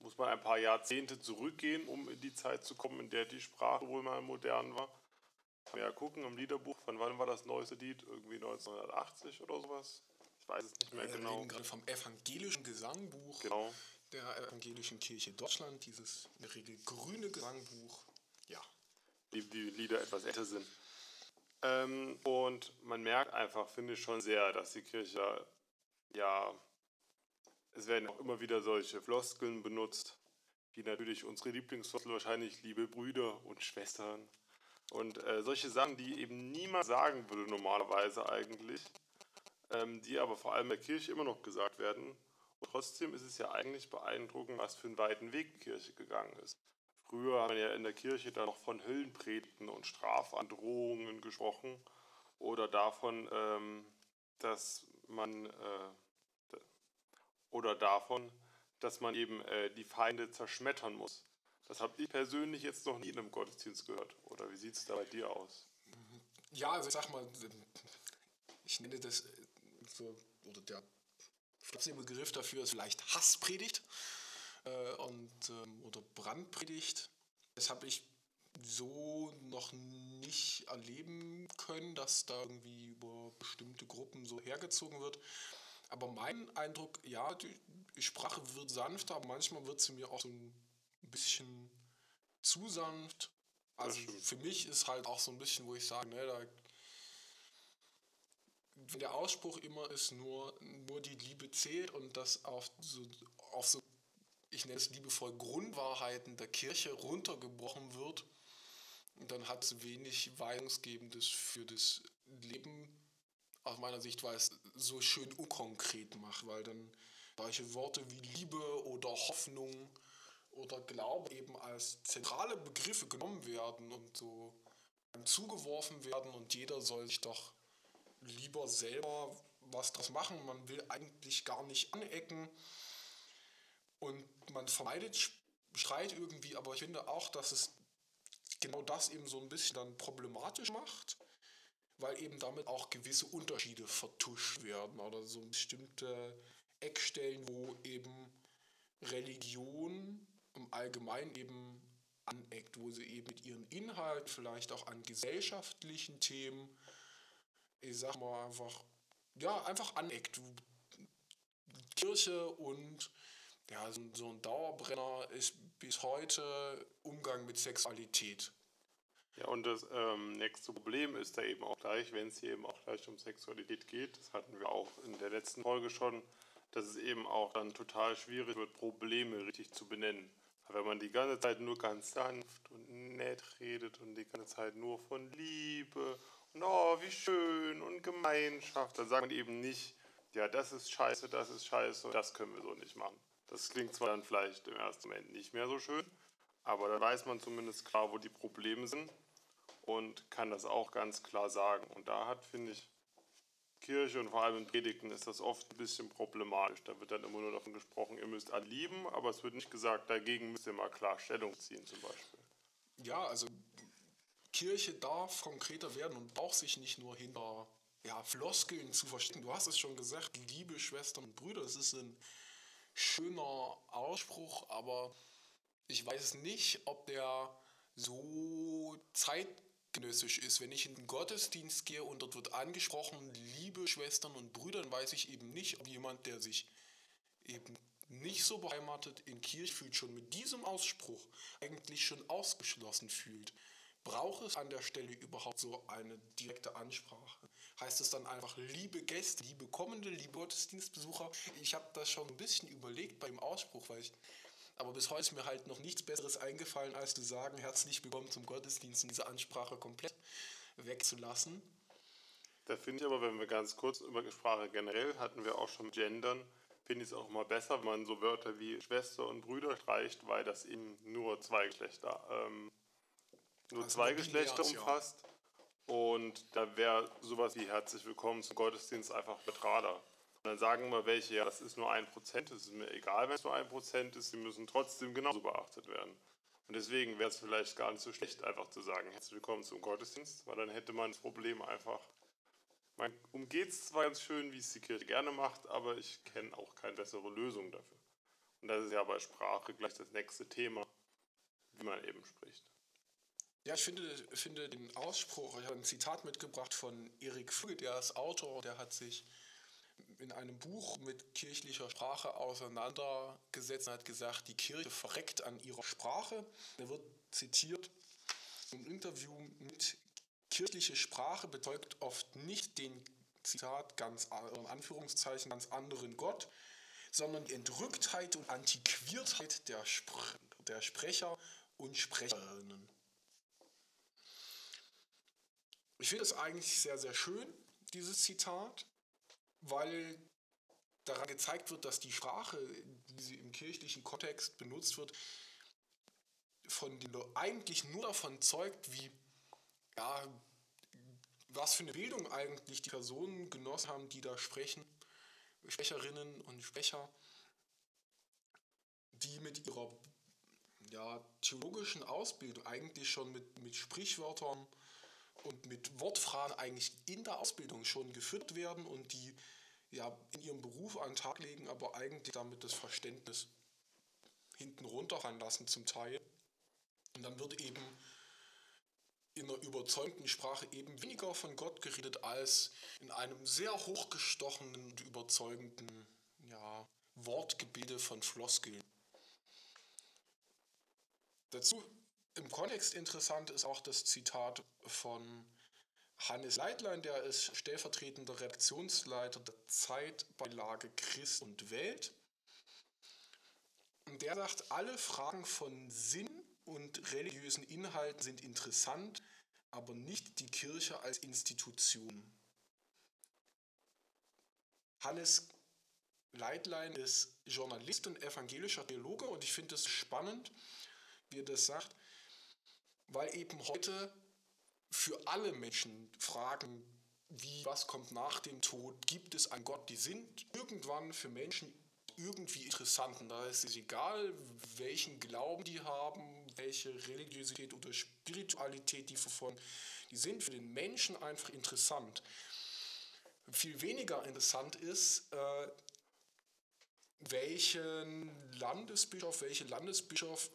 muss man ein paar Jahrzehnte zurückgehen, um in die Zeit zu kommen, in der die Sprache wohl mal modern war. Ja gucken im Liederbuch, von wann war das neueste Lied? Irgendwie 1980 oder sowas? Ich weiß es nicht mehr Wir genau. reden gerade vom evangelischen Gesangbuch Genau. der evangelischen Kirche Deutschland, dieses in der Regel grüne Gesangbuch. Ja, die, die Lieder etwas älter sind. Ähm, und man merkt einfach, finde ich schon sehr, dass die Kirche, ja, es werden auch immer wieder solche Floskeln benutzt, wie natürlich unsere Lieblingsfloskel wahrscheinlich, liebe Brüder und Schwestern. Und äh, solche Sachen, die eben niemand sagen würde normalerweise eigentlich, ähm, die aber vor allem der Kirche immer noch gesagt werden. Und trotzdem ist es ja eigentlich beeindruckend, was für einen weiten Weg die Kirche gegangen ist. Früher hat man ja in der Kirche dann noch von Höllenpredigten und Strafandrohungen gesprochen oder davon, ähm, dass man äh, oder davon, dass man eben äh, die Feinde zerschmettern muss. Das habe ich persönlich jetzt noch nie in einem Gottesdienst gehört. Oder wie sieht es da bei dir aus? ja also ich sag mal, ich nenne das äh, so, oder der Begriff dafür ist vielleicht Hasspredigt. Äh, und, ähm, oder Brandpredigt. Das habe ich so noch nicht erleben können, dass da irgendwie über bestimmte Gruppen so hergezogen wird. Aber mein Eindruck, ja, die Sprache wird sanfter, aber manchmal wird sie mir auch so ein bisschen zu sanft. Also für mich ist halt auch so ein bisschen, wo ich sage, ne, da, der Ausspruch immer ist, nur, nur die Liebe zählt und das auf so, auf so, ich nenne es liebevoll, Grundwahrheiten der Kirche runtergebrochen wird, dann hat es wenig Weisungsgebendes für das Leben. Aus meiner Sicht, weil es so schön unkonkret macht, weil dann solche Worte wie Liebe oder Hoffnung oder Glaube eben als zentrale Begriffe genommen werden und so zugeworfen werden. Und jeder soll sich doch lieber selber was draus machen. Man will eigentlich gar nicht anecken und man vermeidet Streit irgendwie, aber ich finde auch, dass es genau das eben so ein bisschen dann problematisch macht, weil eben damit auch gewisse Unterschiede vertuscht werden oder so bestimmte Eckstellen, wo eben Religion im Allgemeinen eben aneckt, wo sie eben mit ihren Inhalten, vielleicht auch an gesellschaftlichen Themen, ich sag mal einfach, ja, einfach aneckt. Kirche und ja, so, ein Dauerbrenner ist bis heute Umgang mit Sexualität. Ja, und das ähm, nächste Problem ist da eben auch gleich, wenn es hier eben auch gleich um Sexualität geht, das hatten wir auch in der letzten Folge schon, dass es eben auch dann total schwierig wird, Probleme richtig zu benennen. Wenn man die ganze Zeit nur ganz sanft und nett redet und die ganze Zeit nur von Liebe und oh, wie schön und Gemeinschaft, dann sagt man eben nicht, ja, das ist scheiße, das ist scheiße, das können wir so nicht machen. Das klingt zwar dann vielleicht im ersten Moment nicht mehr so schön, aber dann weiß man zumindest klar, wo die Probleme sind und kann das auch ganz klar sagen. Und da hat, finde ich, Kirche und vor allem in Predigten ist das oft ein bisschen problematisch. Da wird dann immer nur davon gesprochen, ihr müsst alle lieben, aber es wird nicht gesagt, dagegen müsst ihr mal klar Stellung ziehen zum Beispiel. Ja, also Kirche darf konkreter werden und braucht sich nicht nur hinter ja, Floskeln zu verstecken. Du hast es schon gesagt, liebe Schwestern und Brüder, das ist ein schöner Ausspruch, aber ich weiß nicht, ob der so zeitgenössisch ist. Wenn ich in den Gottesdienst gehe und dort wird angesprochen, liebe Schwestern und Brüder, dann weiß ich eben nicht, ob jemand, der sich eben nicht so beheimatet in Kirche fühlt, schon mit diesem Ausspruch eigentlich schon ausgeschlossen fühlt. Braucht es an der Stelle überhaupt so eine direkte Ansprache? Heißt es dann einfach, liebe Gäste, liebe kommende, liebe Gottesdienstbesucher? Ich habe das schon ein bisschen überlegt beim Ausspruch, weil ich, aber bis heute ist mir halt noch nichts Besseres eingefallen, als zu sagen, herzlich willkommen zum Gottesdienst und diese Ansprache komplett wegzulassen. Da finde ich aber, wenn wir ganz kurz über Sprache generell hatten wir auch schon Gendern, finde ich es auch mal besser, wenn man so Wörter wie Schwester und Brüder streicht, weil das eben nur zwei Geschlechter ähm, nur also zwei Geschlechter umfasst. Ja. Und da wäre sowas wie herzlich willkommen zum Gottesdienst einfach neutraler. Und dann sagen wir welche, ja, das ist nur ein Prozent, es ist mir egal, wenn es nur ein Prozent ist, sie müssen trotzdem genauso beachtet werden. Und deswegen wäre es vielleicht gar nicht so schlecht, einfach zu sagen, herzlich willkommen zum Gottesdienst, weil dann hätte man das Problem einfach, man umgeht es zwar ganz schön, wie es die Kirche gerne macht, aber ich kenne auch keine bessere Lösung dafür. Und das ist ja bei Sprache gleich das nächste Thema, wie man eben spricht. Ja, ich finde, finde den Ausspruch, ich habe ein Zitat mitgebracht von Erik Füge, der ist Autor, der hat sich in einem Buch mit kirchlicher Sprache auseinandergesetzt und hat gesagt, die Kirche verreckt an ihrer Sprache. Er wird zitiert im Interview mit kirchliche Sprache bezeugt oft nicht den Zitat ganz in Anführungszeichen ganz anderen Gott, sondern die Entrücktheit und Antiquiertheit der, Spr der Sprecher und Sprecherinnen. Ich finde es eigentlich sehr, sehr schön, dieses Zitat, weil daran gezeigt wird, dass die Sprache, wie sie im kirchlichen Kontext benutzt wird, von den eigentlich nur davon zeugt, wie ja, was für eine Bildung eigentlich die Personen genossen haben, die da sprechen, Sprecherinnen und Sprecher, die mit ihrer ja, theologischen Ausbildung eigentlich schon mit, mit Sprichwörtern und mit Wortfragen eigentlich in der Ausbildung schon geführt werden und die ja in ihrem Beruf an den Tag legen, aber eigentlich damit das Verständnis hinten runterfallen lassen zum Teil. Und dann wird eben in einer überzeugenden Sprache eben weniger von Gott geredet als in einem sehr hochgestochenen und überzeugenden ja, Wortgebilde von Floskeln. Dazu im Kontext interessant ist auch das Zitat von Hannes Leitlein, der ist stellvertretender Redaktionsleiter der Zeitbeilage Christ und Welt. Und der sagt, alle Fragen von Sinn und religiösen Inhalten sind interessant, aber nicht die Kirche als Institution. Hannes Leitlein ist Journalist und evangelischer Theologe und ich finde es spannend, wie er das sagt, weil eben heute für alle Menschen Fragen wie, was kommt nach dem Tod, gibt es einen Gott, die sind irgendwann für Menschen irgendwie interessant. Und da ist es egal, welchen Glauben die haben, welche Religiosität oder Spiritualität die verfolgen. Die sind für den Menschen einfach interessant. Viel weniger interessant ist, äh, welchen Landesbischof, welche Landesbischof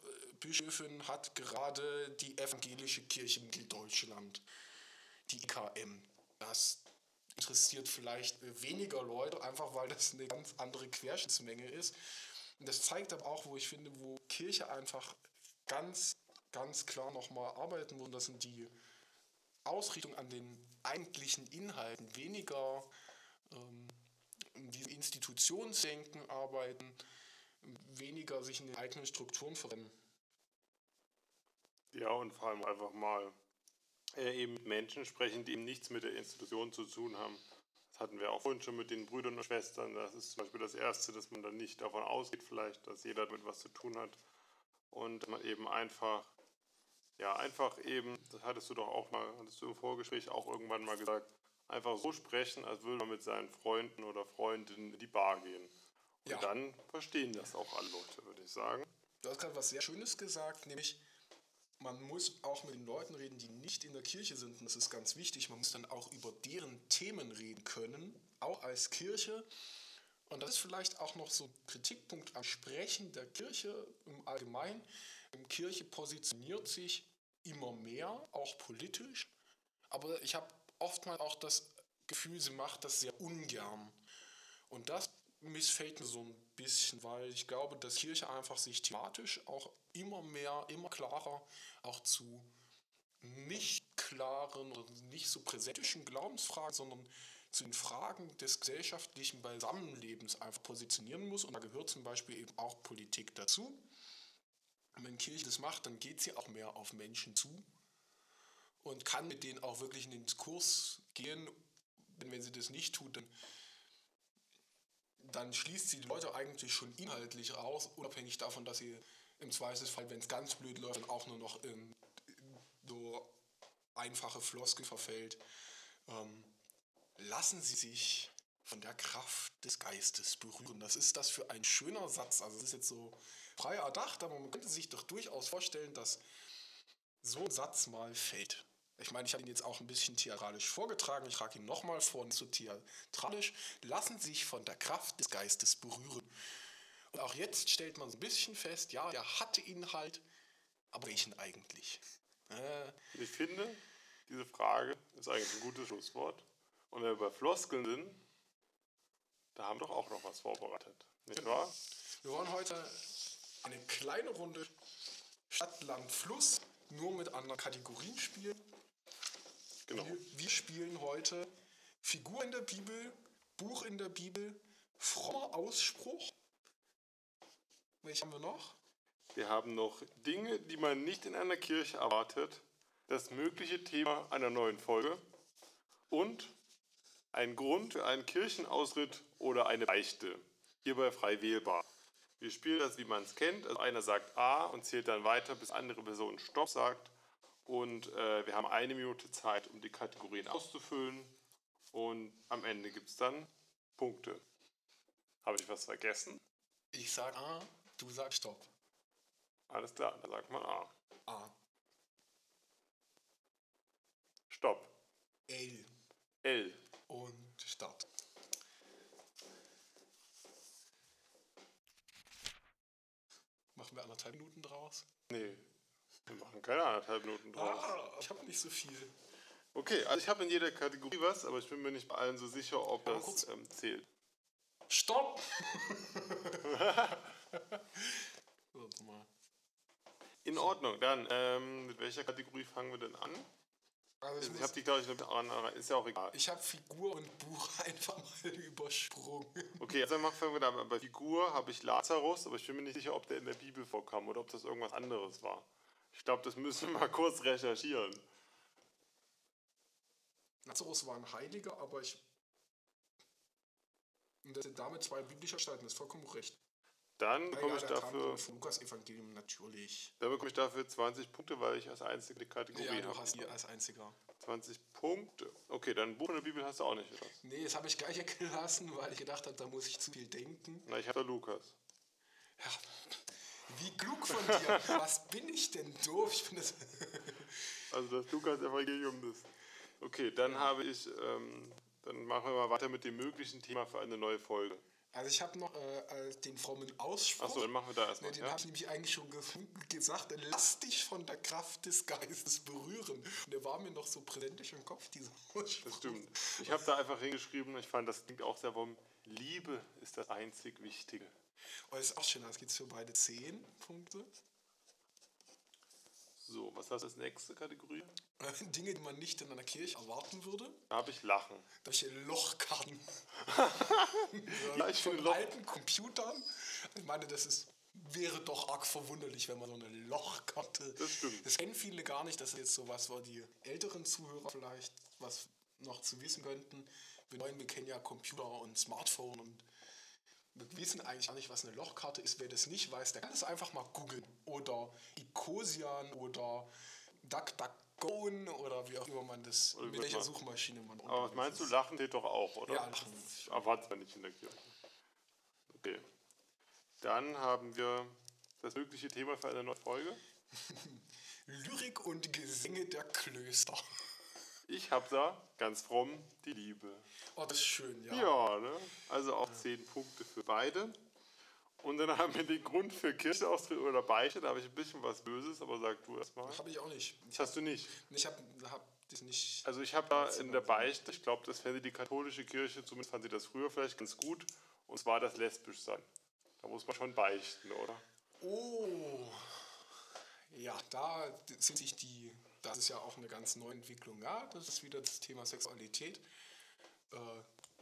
Bischöfin hat gerade die evangelische Kirche in Deutschland, die IKM. Das interessiert vielleicht weniger Leute, einfach weil das eine ganz andere Querschnittsmenge ist. Und das zeigt aber auch, wo ich finde, wo Kirche einfach ganz, ganz klar nochmal arbeiten muss. Das sind die Ausrichtung an den eigentlichen Inhalten, weniger ähm, diese Institutionsdenken arbeiten, weniger sich in den eigenen Strukturen verrennen. Ja, und vor allem einfach mal äh, eben Menschen sprechen, die eben nichts mit der Institution zu tun haben. Das hatten wir auch vorhin schon mit den Brüdern und Schwestern. Das ist zum Beispiel das Erste, dass man dann nicht davon ausgeht, vielleicht, dass jeder damit was zu tun hat. Und man eben einfach, ja, einfach eben, das hattest du doch auch mal, hattest du im Vorgespräch auch irgendwann mal gesagt, einfach so sprechen, als würde man mit seinen Freunden oder Freundinnen in die Bar gehen. Und ja. dann verstehen das auch alle Leute, würde ich sagen. Du hast gerade was sehr Schönes gesagt, nämlich man muss auch mit den Leuten reden, die nicht in der Kirche sind. Und das ist ganz wichtig. Man muss dann auch über deren Themen reden können, auch als Kirche. Und das ist vielleicht auch noch so ein Kritikpunkt am Sprechen der Kirche im Allgemeinen. Die Kirche positioniert sich immer mehr, auch politisch. Aber ich habe oftmals auch das Gefühl, sie macht das sehr ungern. Und das missfällt mir so ein bisschen, weil ich glaube, dass Kirche einfach sich thematisch auch immer mehr, immer klarer auch zu nicht klaren nicht so präsentischen Glaubensfragen, sondern zu den Fragen des gesellschaftlichen Beisammenlebens einfach positionieren muss. Und da gehört zum Beispiel eben auch Politik dazu. Und wenn Kirche das macht, dann geht sie auch mehr auf Menschen zu und kann mit denen auch wirklich in den Diskurs gehen. Denn wenn sie das nicht tut, dann dann schließt sie die Leute eigentlich schon inhaltlich raus, unabhängig davon, dass sie im Zweifelsfall, wenn es ganz blöd läuft, dann auch nur noch in so einfache Floskel verfällt. Ähm, lassen Sie sich von der Kraft des Geistes berühren. Das ist das für ein schöner Satz. Also es ist jetzt so frei erdacht, aber man könnte sich doch durchaus vorstellen, dass so ein Satz mal fällt. Ich meine, ich habe ihn jetzt auch ein bisschen theatralisch vorgetragen. Ich trage ihn nochmal vor, nicht so theatralisch. Lassen sich von der Kraft des Geistes berühren. Und auch jetzt stellt man so ein bisschen fest, ja, der hatte ihn halt, aber welchen eigentlich? Äh, ich finde, diese Frage ist eigentlich ein gutes Schlusswort. Und wenn wir bei Floskeln sind, da haben wir doch auch noch was vorbereitet. Nicht genau. wahr? Wir wollen heute eine kleine Runde Stadt, Land, Fluss nur mit anderen Kategorien spielen. Genau. Wir, wir spielen heute Figur in der Bibel, Buch in der Bibel, frommer Ausspruch. Welche haben wir noch? Wir haben noch Dinge, die man nicht in einer Kirche erwartet, das mögliche Thema einer neuen Folge und ein Grund für einen Kirchenausritt oder eine Beichte. Hierbei frei wählbar. Wir spielen das, wie man es kennt. Also einer sagt A und zählt dann weiter, bis andere Person Stopp sagt. Und äh, wir haben eine Minute Zeit, um die Kategorien auszufüllen. Und am Ende gibt es dann Punkte. Habe ich was vergessen? Ich sage A, du sagst Stopp. Alles klar, dann sagt man A. A. Stopp. L. L. Und Start. Mach Machen wir anderthalb Minuten draus? Nee, wir machen keine anderthalb Minuten draus. Ah, ich habe nicht so viel. Okay, also ich habe in jeder Kategorie was, aber ich bin mir nicht bei allen so sicher, ob Aber das ähm, zählt. Stopp! Warte mal. In Ordnung, dann, ähm, mit welcher Kategorie fangen wir denn an? Also ich Ich muss- habe die, glaube ich, noch an, ist ja auch egal. ich habe Figur und Buch einfach mal übersprungen. Okay, also fangen wir da. Bei Figur habe ich Lazarus, aber ich bin mir nicht sicher, ob der in der Bibel vorkam oder ob das irgendwas anderes war. Ich glaube, das müssen wir mal kurz recherchieren. Lazarus war ein Heiliger, aber ich. Und das sind damit zwei biblische das ist vollkommen recht. Dann bekomme ich dafür, vom Lukas-Evangelium natürlich. dann bekomme ich dafür 20 Punkte, weil ich als einzige die Kategorie Ja, du hast die als einziger. 20 Punkte. Okay, dann Buch in der Bibel hast du auch nicht, oder? Nee, das habe ich gleich gelassen, weil ich gedacht habe, da muss ich zu viel denken. Na, ich habe da Lukas. Ja, wie klug von dir. Was bin ich denn doof? Ich bin das. Also das Lukas-Evangelium ist. Okay, dann habe ich, ähm, dann machen wir mal weiter mit dem möglichen Thema für eine neue Folge. Also ich habe noch äh, äh, den frommen Ausspruch. Achso, dann machen wir da Ne, erstmal. den Ja? habe ich nämlich eigentlich schon gefunden, gesagt, lass dich von der Kraft des Geistes berühren. Und der war mir noch so präsent im Kopf, dieser Ausspruch. Das stimmt. Ich habe da einfach hingeschrieben, ich fand, das klingt auch sehr warm. Liebe ist das einzig Wichtige. Oh, das ist auch schön, das geht für beide 10 Punkte. So, was hast du als nächste Kategorie? Dinge, die man nicht in einer Kirche erwarten würde. Da habe ich Lachen. Solche Lochkarten. Ja, ich von Loch. alten Computern. Ich meine, das ist, wäre doch arg verwunderlich, wenn man so eine Lochkarte. Das stimmt. Das kennen viele gar nicht. Das ist jetzt sowas, wo die älteren Zuhörer vielleicht was noch zu wissen könnten. Wir neuen, wir kennen ja Computer und Smartphone und wir wissen eigentlich gar nicht, was eine Lochkarte ist. Wer das nicht weiß, der kann das einfach mal googeln. Oder Icosian oder DuckDuckGo oder wie auch immer man das, Oder mit welcher man- Suchmaschine man Aber was meinst du, ist. Lachen zählt doch auch, oder? Ja, Lachen. Erwartet man nicht in der Kirche. Okay. Dann haben wir das mögliche Thema für eine neue Folge. Lyrik und Gesänge der Klöster. Ich habe da, ganz fromm, die Liebe. Oh, das ist schön, ja. Ja, ne? Also auch 10 Punkte für beide. Und dann haben wir den Grund für Kirchenaustritt oder Beichte. Da habe ich ein bisschen was Böses, aber sag du erstmal. Habe ich auch nicht. Das hast du nicht. Ich habe hab das nicht. Also ich habe da in der Beichte, ich glaube, das fände die katholische Kirche, zumindest fand sie das früher vielleicht ganz gut, und zwar das Lesbischsein. Da muss man schon beichten, oder? Oh. Ja, da sind sich die. Das ist ja auch eine ganz neue Entwicklung. Ja, das ist wieder das Thema Sexualität. Äh,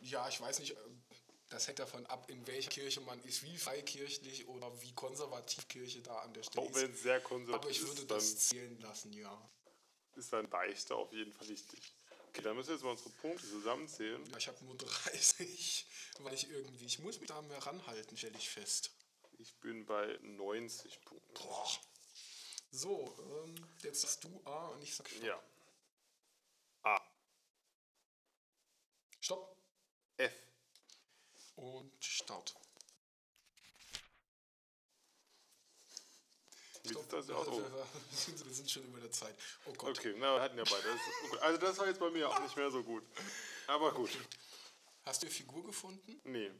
ja, ich weiß nicht, äh, das hängt davon ab, in welcher Kirche man ist, wie freikirchlich oder wie konservativ Kirche da an der Stelle Auch wenn ist. es sehr Aber konservativ ich würde ist, dann das zählen lassen, ja. ist dann Beichte auf jeden Fall wichtig. Okay, dann müssen wir jetzt mal unsere Punkte zusammenzählen. Ja, ich habe nur 30, weil ich irgendwie, ich muss mich da mehr ranhalten, stelle ich fest. Ich bin bei 90 Punkten. Boah. So, ähm, jetzt sagst du A und ich sag Stopp. Ja. A. Stopp F. und Start. Wie sieht das aus? Oh. Wir sind schon über der Zeit. Oh Gott. Okay, na, wir hatten ja beide. Das. Also das war jetzt bei mir auch nicht mehr so gut. Aber gut. Hast du eine Figur gefunden? Nee.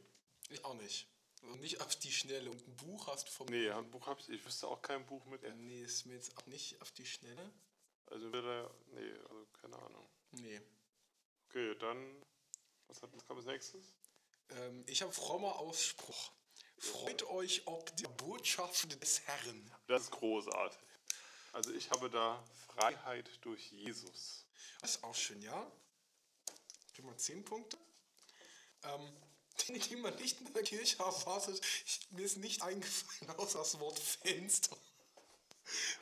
Ich auch nicht. Und nicht auf die Schnelle. Und ein Buch hast du vom. Nee, ein Buch habe ich. Ich wüsste auch kein Buch mit F. Nee, ist mir jetzt auch nicht auf die Schnelle. Also wieder. Nee, also keine Ahnung. Nee. Okay, dann. Was, hat, was kam als nächstes? Ähm, ich habe frommer Ausspruch. Freut euch ob der Botschaft des Herrn. Das ist großartig. Also ich habe da Freiheit durch Jesus. Das ist auch schön, ja? Gib mal 10 Punkte. Ähm, Dinge, die man nicht in der Kirche erwartet. Ich, mir ist nicht eingefallen, außer das Wort Fenster.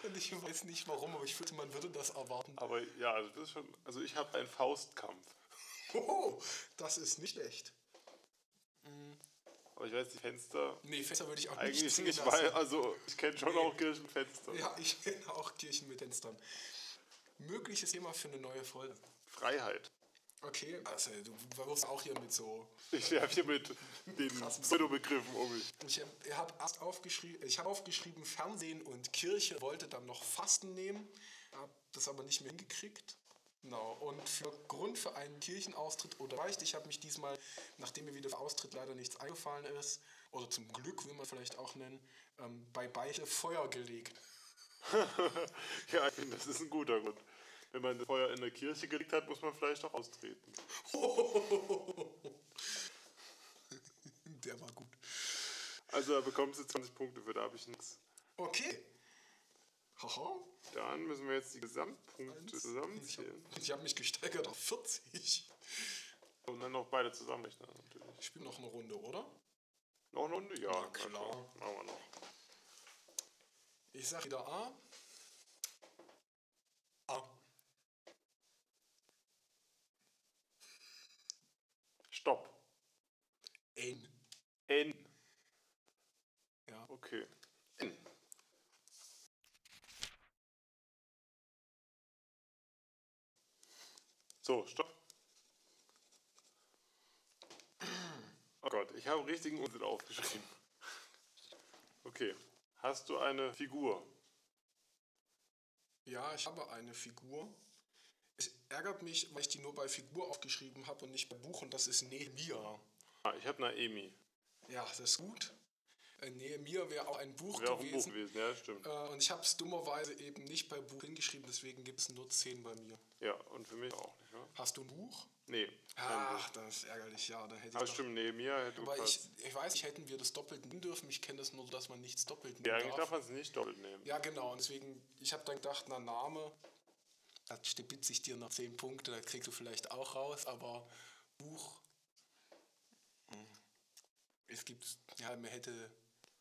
Und ich weiß nicht warum, aber ich finde, man würde das erwarten. Aber ja, also das ist schon. Also ich habe einen Faustkampf. Oh, das ist nicht echt. Aber ich weiß die Fenster Nee, Fenster würde ich auch eigentlich nicht nicht, weil, also ich kenne schon auch Kirchenfenster. Ja, ich kenne auch Kirchen mit Fenstern. Mögliches Thema für eine neue Folge. Freiheit. Okay, also du wirst auch hier mit so Ich werfe hier mit den Pseudobegriffen um mich. Ich habe erst aufgeschrieben, ich habe aufgeschrieben, Fernsehen und Kirche, wollte dann noch Fasten nehmen, habe das aber nicht mehr hingekriegt. Genau, und für Grund für einen Kirchenaustritt oder Beichte, ich habe mich diesmal, nachdem mir wieder für Austritt leider nichts eingefallen ist, oder zum Glück will man vielleicht auch nennen, ähm, bei Beichte Feuer gelegt. Ja, ich finde, das ist ein guter Grund. Wenn man das Feuer in der Kirche gelegt hat, muss man vielleicht auch austreten. Der war gut. Also da bekommst du 20 Punkte für, da habe ich nichts. Okay. Haha. Dann müssen wir jetzt die Gesamtpunkte Eins. Ich zusammenzählen. habe hab mich gesteigert auf 40. Und dann noch beide zusammenrechnen natürlich. Ich spiele noch eine Runde, oder? Noch eine Runde? Ja, Na klar. Machen wir noch. Ich sag wieder. A. Stopp. N. N. Ja. Okay. N. So, stopp. Oh Gott, ich habe richtigen Unsinn aufgeschrieben. Okay. Hast du eine Figur? Ja, ich habe eine Figur. Es ärgert mich, weil ich die nur bei Figur aufgeschrieben habe und nicht bei Buch und das ist Nehemia. Ah, ich habe Naemi. Ja, das ist gut. Äh, Nehemia wäre auch ein Buch Wäre auch ein Buch gewesen. gewesen, ja, stimmt. Äh, und ich habe es dummerweise eben nicht bei Buch hingeschrieben, deswegen gibt es nur 10 bei mir. Ja, und für mich auch nicht, ne? Hast du ein Buch? Nee. Ach, Buch. das ist ärgerlich, ja. Da hätte ich Aber doch- stimmt, Nehemia hätte Aber ich, ich weiß nicht, hätten wir das doppelt nehmen dürfen. Ich kenne das nur, dass man nichts doppelt nehmen Ja, eigentlich darf. darf man es nicht doppelt nehmen. Ja, genau. Und deswegen, ich habe dann gedacht, na, Name, das stibitze ich dir noch 10 Punkte, das kriegst du vielleicht auch raus, aber Buch, es gibt, ja, mir hätte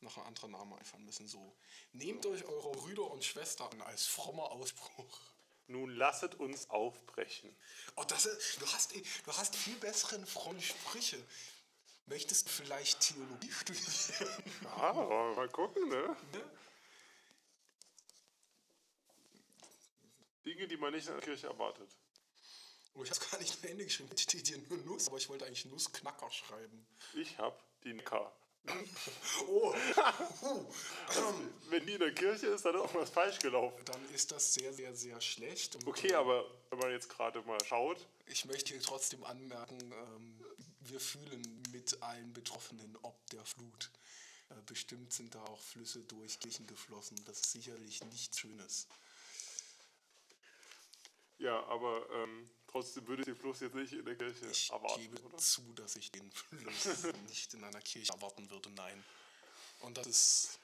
noch ein anderer Name einfallen müssen. So, nehmt euch eure Brüder und Schwestern als frommer Ausbruch. Nun lasset uns aufbrechen. Oh, das ist, du, hast, du hast viel bessere fromme Sprüche. Möchtest du vielleicht Theologie studieren? Ah, mal gucken, ne? Ne? Dinge, die man nicht in der Kirche erwartet. Oh, ich habe gar nicht zu Ende geschrieben. Jetzt steht hier nur Nuss, aber ich wollte eigentlich Nussknacker schreiben. Ich hab die Neckar. Oh. Wenn die in der Kirche ist, dann ist auch was falsch gelaufen. dann ist das sehr, sehr, sehr schlecht. Und, Okay, äh, aber wenn man jetzt gerade mal schaut, Ich möchte hier trotzdem anmerken, ähm, wir fühlen mit allen Betroffenen ob der Flut. Äh, bestimmt sind da auch Flüsse durch Kirchen geflossen. Das ist sicherlich nichts Schönes. ja, aber ähm, trotzdem würde ich den Fluss jetzt nicht in der Kirche Ich erwarten, gebe oder? zu, dass ich den Fluss nicht in einer Kirche erwarten würde, nein. Und das ist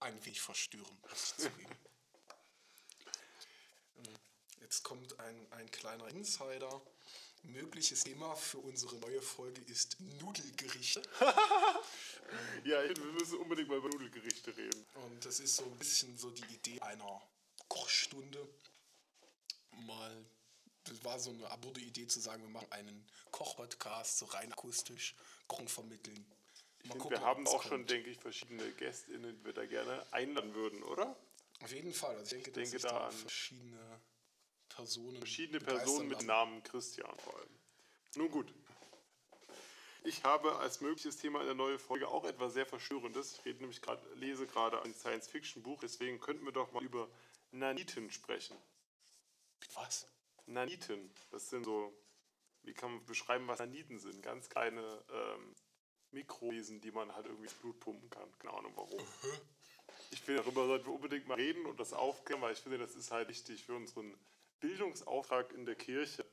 ein wenig verstörend, muss ich zugeben. Ähm, Jetzt kommt ein, ein kleiner Insider. Mögliches Thema für unsere neue Folge ist Nudelgerichte. Ja, wir müssen unbedingt mal über Nudelgerichte reden. Und das ist so ein bisschen so die Idee einer Kochstunde. Mal, das war so eine absurde Idee zu sagen, wir machen einen Koch-Podcast, so rein akustisch, Kochen vermitteln. Ich finde, wir haben auch schon, denke ich, verschiedene GästInnen, die wir da gerne einladen würden, oder? Auf jeden Fall. Also ich denke, denke da da an verschiedene Personen. Verschiedene Personen mit. Namen Christian vor allem. Nun gut. Ich habe als mögliches Thema in der neuen Folge auch etwas sehr Verschwörendes. Ich rede nämlich gerade, lese gerade ein Science-Fiction-Buch, deswegen könnten wir doch mal über Naniten sprechen. Was? Naniten, das sind so, wie kann man beschreiben, was Naniten sind? Ganz kleine ähm, Mikrowesen, die man halt irgendwie Blut pumpen kann. Keine Ahnung warum. Ich finde, darüber sollten wir unbedingt mal reden und das aufklären, weil ich finde, das ist halt wichtig für unseren Bildungsauftrag in der Kirche,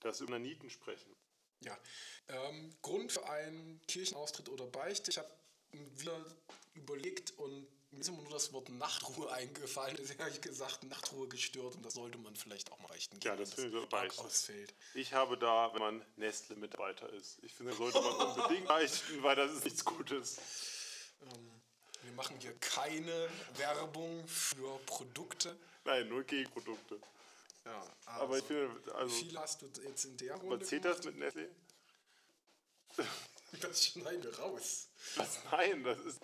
dass wir über Naniten sprechen. Ja. Ähm, Grund für einen Kirchenaustritt oder Beichte. Ich habe wieder überlegt und mir ist immer nur das Wort Nachtruhe eingefallen. Deswegen habe ich gesagt, Nachtruhe gestört und das sollte man vielleicht auch mal beichten. Ja, gehen, das finde ich beichten. ausfällt. Ich habe da, wenn man Nestle-Mitarbeiter ist. Ich finde, sollte man unbedingt beichten, weil das ist nichts Gutes. Ähm, wir machen hier keine Werbung für Produkte. Nein, nur Gegenprodukte. Ja, Aber ich finde, Wie also, viel hast du jetzt in der aber Runde zählt das mit Nestle? Das schneiden wir raus. Was? Nein, das ist.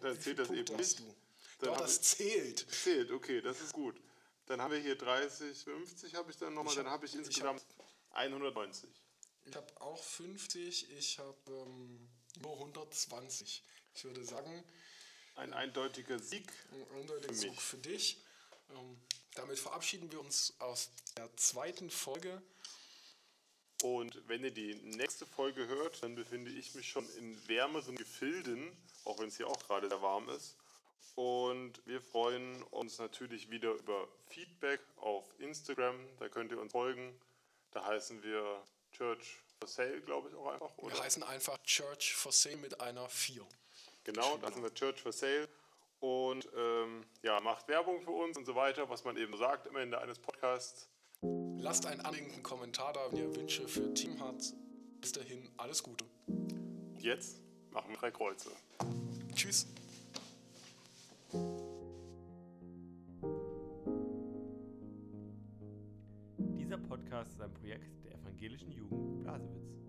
Dann zählt das eben nicht. du? Dann Doch, hab das zählt. Zählt, okay, das ist gut. Dann haben wir hier 30, 50 habe ich dann nochmal, Ich dann hab- habe ich ich insgesamt 190. Ich habe auch 50, ich habe ähm, nur 120. Ich würde sagen, Ein eindeutiger Sieg. ein eindeutiger. Zug für dich. Ähm, damit verabschieden wir uns aus der zweiten Folge. Und wenn ihr die nächste Folge hört, dann befinde ich mich schon in wärmeren Gefilden, auch wenn es hier auch gerade sehr warm ist. Und wir freuen uns natürlich wieder über Feedback auf Instagram. Da könnt ihr uns folgen. Da heißen wir Church for Sale, glaube ich auch einfach. Oder? Wir heißen einfach Church for Sale mit einer 4. Genau, da sind wir Church for Sale. Und ähm, ja, macht Werbung für uns und so weiter, was man eben sagt am Ende eines Podcasts. Lasst einen anregenden Kommentar da, wenn ihr Wünsche für Team habt. Bis dahin, alles Gute. Jetzt machen wir drei Kreuze. Tschüss. Dieser Podcast ist ein Projekt der evangelischen Jugend Blasewitz.